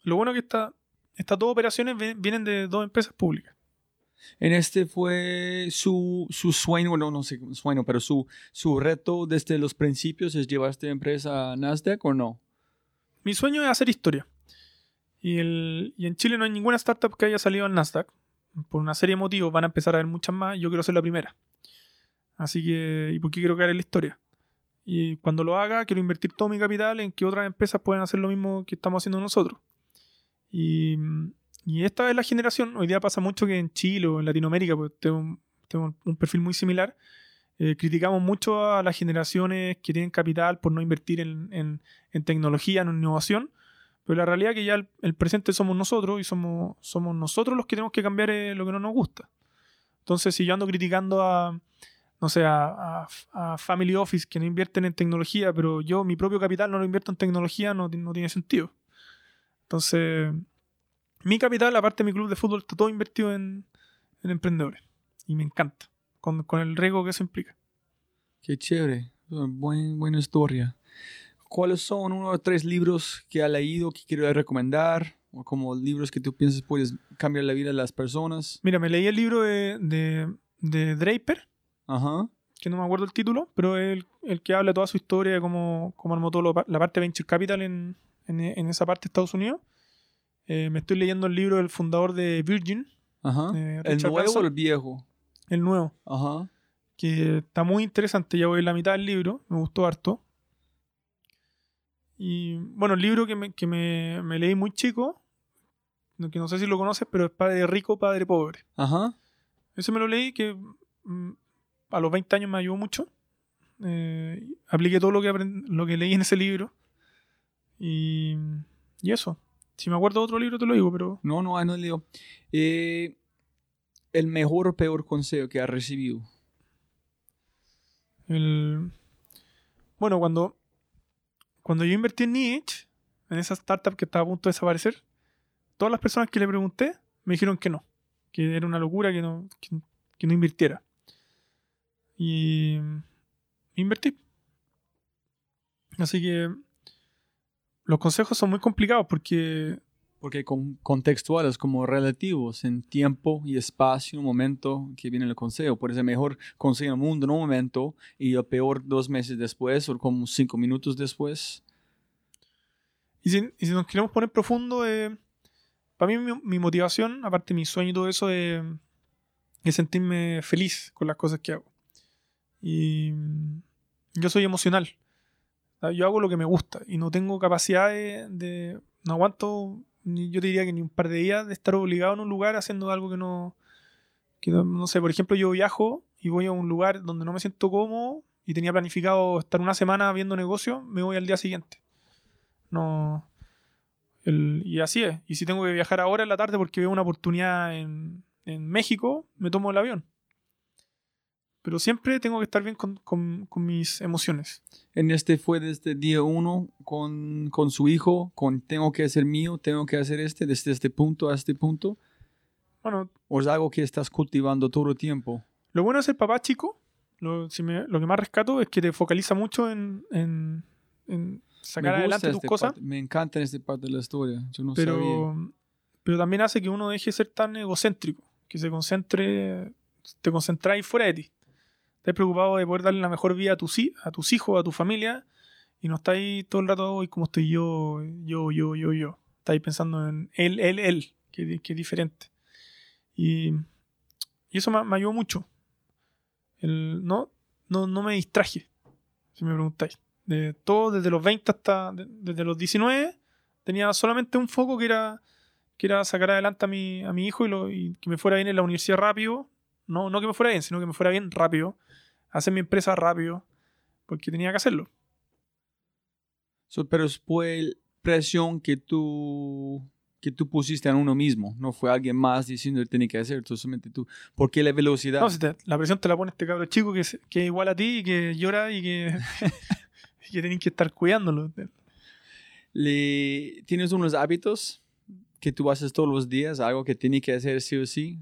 Lo bueno es que esta, estas dos operaciones vienen de dos empresas públicas. En este fue su, su sueño, no, no sé sueño, pero su, su reto desde los principios es llevar esta empresa a Nasdaq o no? Mi sueño es hacer historia. Y, el, y en Chile no hay ninguna startup que haya salido al Nasdaq. Por una serie de motivos van a empezar a haber muchas más. Yo quiero ser la primera. Así que, ¿y por qué quiero caer en la historia? Y cuando lo haga, quiero invertir todo mi capital en que otras empresas puedan hacer lo mismo que estamos haciendo nosotros. Y, y esta es la generación. Hoy día pasa mucho que en Chile o en Latinoamérica, pues tengo, tengo un perfil muy similar. eh, criticamos mucho a las generaciones que tienen capital por no invertir en, en- en tecnología, en innovación. Pero la realidad es que ya el, el presente somos nosotros y somos, somos nosotros los que tenemos que cambiar eh, lo que no nos gusta. Entonces, si yo ando criticando a, no sé, a, a- a Family Office que no invierten en tecnología, pero yo mi propio capital no lo invierto en tecnología, no, no tiene sentido. Entonces, mi capital, aparte de mi club de fútbol, está todo invertido en, en emprendedores. Y me encanta, con, con el riesgo que eso implica. Qué chévere. Buen, buena historia. ¿Cuáles son uno o tres libros que ha leído que quiero recomendar? O como libros que tú piensas puedes cambiar la vida de las personas. Mira, me leí el libro de, de, de Draper, Ajá. que no me acuerdo el título, pero es el, el que habla toda su historia de cómo, cómo armó toda lo- la parte de Venture Capital en, en, en esa parte de Estados Unidos. Eh, me estoy leyendo el libro del fundador de Virgin, Ajá. Eh, ¿El nuevo o el viejo? el nuevo, Ajá. que está muy interesante. Ya voy en la mitad del libro, me gustó harto. Y bueno, el libro que me, que me, me leí muy chico, no- que no sé si lo conoces, pero es Padre Rico, Padre Pobre. Ajá. Ese me lo leí que mm, a los 20 años me ayudó mucho. Eh, apliqué todo lo que, lo que leí en ese libro. Y, y eso. Si me acuerdo de otro libro te lo digo, pero No, no, no leo. Eh, el mejor o peor consejo que has recibido. el... Bueno, cuando, cuando yo invertí en Niche, en esa startup que estaba a punto de desaparecer, todas las personas que le pregunté me dijeron que no. Que era una locura que no, que, que no invirtiera. Y invertí. Así que los consejos son muy complicados porque Porque con, contextuales como relativos en tiempo y espacio, momento que viene el consejo. Por eso mejor consejo el mundo en un momento y el peor dos meses después o como cinco minutos después. Y si, y si nos queremos poner profundo, eh, para mí mi, mi motivación, aparte de mi sueño y todo eso, eh, es sentirme feliz con las cosas que hago. Y yo soy emocional. Sea, Yo hago lo que me gusta y no tengo capacidad de... de- no aguanto, yo te diría que ni un par de días de estar obligado en un lugar haciendo algo que no... Que no, no sé, por ejemplo, yo viajo y voy a un lugar donde no me siento cómodo y tenía planificado estar una semana viendo negocio, me voy al día siguiente. No. el- y así es. Y si tengo que viajar ahora en la tarde porque veo una oportunidad en, en México, me tomo el avión. Pero siempre tengo que estar bien con, con- con mis emociones. En este fue desde día uno con, con su hijo, con tengo que hacer mío, tengo que hacer este, desde este punto a este punto. Bueno, ¿O es algo que estás cultivando todo el tiempo? lo bueno de ser papá chico, lo, si me- lo que más rescato es que te focaliza mucho en, en- en sacar adelante tus esta cosas. me encanta esta parte de la historia. Yo no sabía. pero, pero también hace que uno deje de ser tan egocéntrico, que se concentre, te concentráis fuera de ti. Estás preocupado de poder darle la mejor vida a tus, hijos, a tu familia, y no estáis todo el rato, hoy como estoy yo, yo, yo, yo, yo. Estáis pensando en él, él, él, que, es diferente. Y, eso me, ayudó mucho. No, no, no me distraje, si me preguntáis. De todo, desde los 20 hasta de- desde los 19, tenía solamente un foco que era, que era sacar adelante a mi, a mi hijo y, lo- y que me fuera bien en la universidad rápido. No, no que me fuera bien, sino que me fuera bien rápido. Hacer mi empresa rápido. Porque tenía que hacerlo. So, pero fue presión que tú, que tú pusiste en uno mismo. No fue alguien más diciendo que tenía que hacer. solamente tú. ¿Por qué la velocidad? No, si te- la presión te la pone este cabro chico que, es- que es igual a ti y que llora y que, y que tenés que estar cuidándolo. Le, ¿Tienes unos hábitos que tú haces todos los días? Algo que tiene que hacer sí o sí.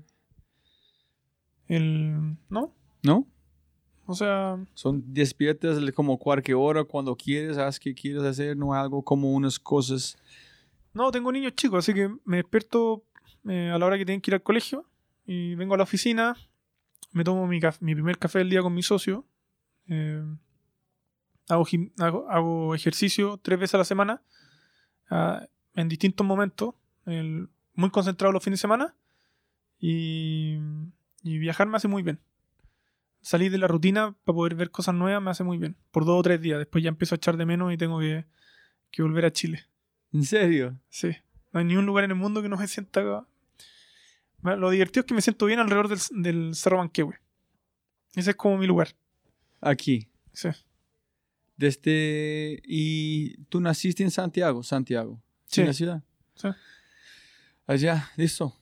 El, ¿No? ¿No? O sea, Son despiertas como cualquier hora, cuando quieres, haz que quieres hacer, no algo como unas cosas. no, tengo niños chicos, así que me despierto eh, a la hora que tienen que ir al colegio y vengo a la oficina, me tomo mi, mi primer café del día con mi socio, eh, hago, hago, hago ejercicio tres veces a la semana, ah, en distintos momentos, el- muy concentrado los fines de semana y, y viajar me hace muy bien. Salir de la rutina para poder ver cosas nuevas me hace muy bien. Por dos o tres días. Después ya empiezo a echar de menos y tengo que, que volver a Chile. ¿En serio? Sí. No hay ni un lugar en el mundo que no me sienta. Lo divertido es que me siento bien alrededor del, del Cerro Manquehue. Ese es como mi lugar. Aquí. Sí. Desde. ¿Y tú naciste en Santiago? Santiago. Sí. ¿En la ciudad? Sí. Allá, listo.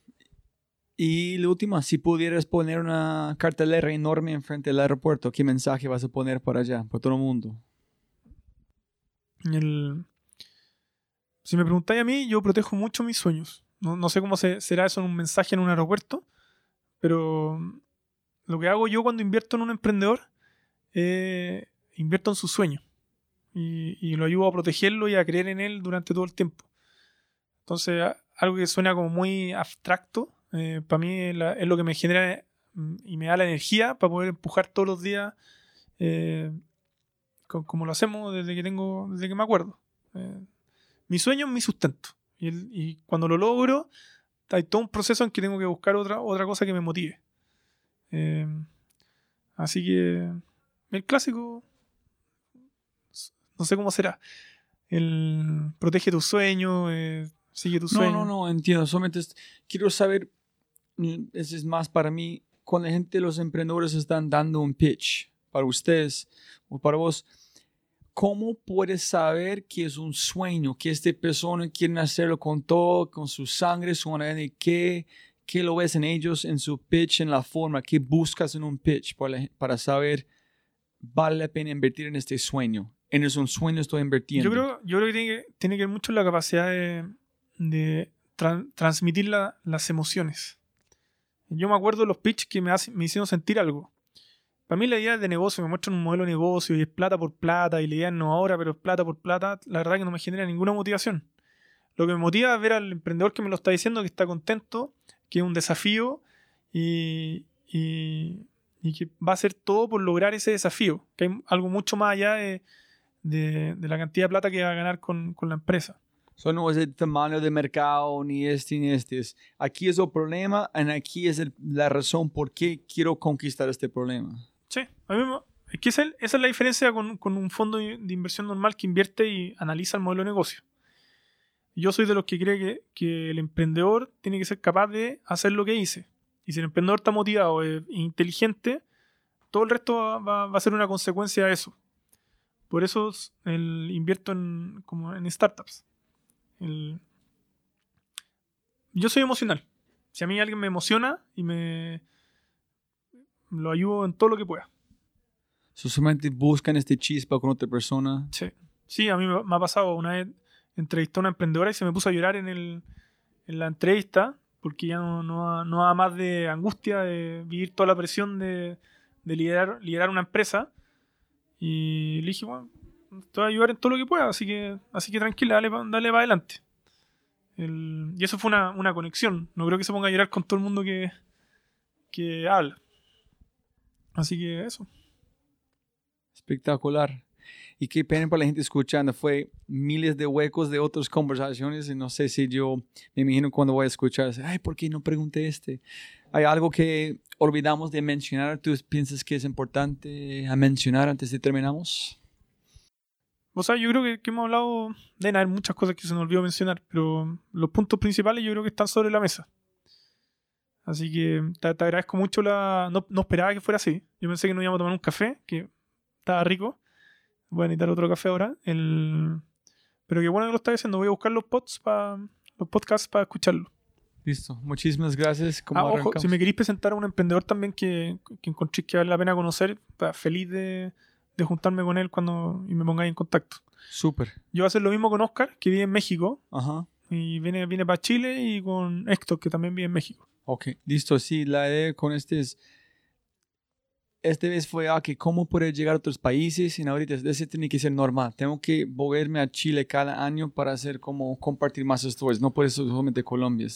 Y lo último, si pudieras poner una cartelera enorme enfrente del aeropuerto, ¿qué mensaje vas a poner por allá, por todo el mundo? El... Si me preguntáis a mí, yo protejo mucho mis sueños. No, sé cómo se, será eso en un mensaje en un aeropuerto, pero lo que hago yo cuando invierto en un emprendedor, eh, invierto en su sueño y, y, lo ayudo a protegerlo y a creer en él durante todo el tiempo. Entonces, algo que suena como muy abstracto, eh, para mí es, lo que me genera mm, y me da la energía para poder empujar todos los días eh, como lo hacemos desde que tengo desde que me acuerdo. Eh, mi sueño es mi sustento y, y, cuando lo logro hay todo un proceso en que tengo que buscar otra, otra cosa que me motive. Así que el clásico no sé cómo será. El protege tu sueño sigue tu sueño no no no entiendo solamente quiero saber ese es más para mí, cuando la gente, los emprendedores están dando un pitch para ustedes o para vos, ¿cómo puedes saber que es un sueño, que esta persona quiere hacerlo con todo, con su sangre, su ADN, qué, qué lo ves en ellos, en su pitch, en la forma, qué buscas en un pitch para, para saber, vale la pena invertir en este sueño? En es un sueño estoy invirtiendo. Yo creo, yo creo que tiene, que tiene que ver mucho la capacidad de transmitir las emociones. Yo me acuerdo de los pitch que me, me hicieron sentir algo. Para mí la idea de negocio, me muestran un modelo de negocio y es plata por plata y la idea no ahora, pero es plata por plata, la verdad que no me genera ninguna motivación. Lo que me motiva es ver al emprendedor que me lo está diciendo, que está contento, que es un desafío y, que va a hacer todo por lograr ese desafío, que hay algo mucho más allá de, la cantidad de plata que va a ganar con la empresa. Eso no es el tamaño de mercado, ni este, ni este. aquí es el problema, y aquí es la razón por qué quiero conquistar este problema. Sí, a mí es que esa, es la diferencia con, con, un fondo de inversión normal que invierte y analiza el modelo de negocio. Yo soy de los que cree que, que el emprendedor tiene que ser capaz de hacer lo que dice. Y si el emprendedor está motivado e inteligente, todo el resto va, va, a ser una consecuencia de eso. Por eso el, invierto en, como en startups yo soy emocional. Si a mí alguien me emociona y me lo ayudo en todo lo que pueda. ¿Solamente buscan este chispa con otra persona? Sí. Sí, a mí me ha pasado. Una vez entrevisté a una emprendedora y se me puso a llorar en, el, en la entrevista porque ya no, no, no da más de angustia de vivir toda la presión de, de liderar, liderar una empresa. Y le dije, bueno, te voy a ayudar en todo lo que pueda, así que, así que tranquila, dale, dale para adelante. y eso fue una, una, conexión. No creo que se ponga a llorar con todo el mundo que, que habla. Así que eso. Espectacular. Y qué pena para la gente escuchando. Fue miles de huecos de otras conversaciones y no sé si yo me imagino cuando voy a escuchar, ay, ¿por qué no pregunté este? ¿Hay algo que olvidamos de mencionar? ¿Tú piensas que es importante a mencionar antes de terminamos? O sea, yo creo que, hemos hablado, de haber muchas cosas que se nos olvidó mencionar, pero los puntos principales yo creo que están sobre la mesa. Así que te, agradezco mucho la... No, no, esperaba que fuera así. Yo pensé que nos íbamos a tomar un café, que estaba rico. Voy a necesitar otro café ahora. El... Pero qué bueno que lo estás haciendo. Voy a buscar los, pods para los podcasts para escucharlo. Listo. Muchísimas gracias. ah, ojo, si me queréis presentar a un emprendedor también que, que encontré que vale la pena conocer, feliz de de juntarme con él cuando y me pongáis en contacto. Súper. Yo voy a hacer lo mismo con Oscar, que vive en México. Ajá. Y viene, viene para Chile y con Héctor, que también vive en México. Ok, listo. Sí, la idea con este es. Esta vez fue a ah, que cómo poder llegar a otros países y ahorita ese tiene que ser normal. Tengo que volverme a Chile cada año para hacer como compartir más historias. No por eso solamente Colombia.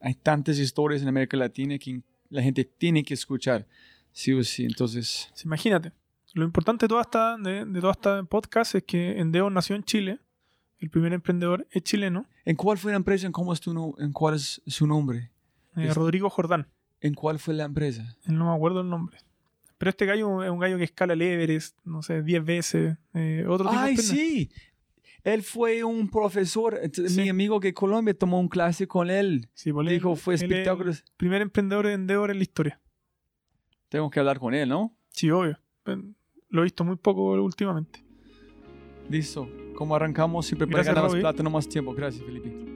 hay tantas historias en América Latina que la gente tiene que escuchar. Sí o sí, entonces. imagínate. Lo importante de toda esta, de, de toda esta podcast es que Endeo nació en Chile. El primer emprendedor es chileno. ¿En cuál fue la empresa? ¿En, cómo es, tu, en cuál es su nombre? Eh, Rodrigo Jordán. ¿En cuál fue la empresa? No me acuerdo el nombre. Pero este gallo es un gallo que escala el Everest, no sé, 10 veces. eh, otro tipo de Ay, sí. Él fue un profesor. Sí. Mi amigo que Colombia tomó un clase con él. Sí, él- Dijo, fue él es espectáculo. el Primer emprendedor vendedor en la historia. Tengo que hablar con él, ¿no? Sí, obvio. Lo he visto muy poco últimamente. Listo. Como arrancamos, siempre para ganar más plata, no más tiempo. Gracias, Felipe.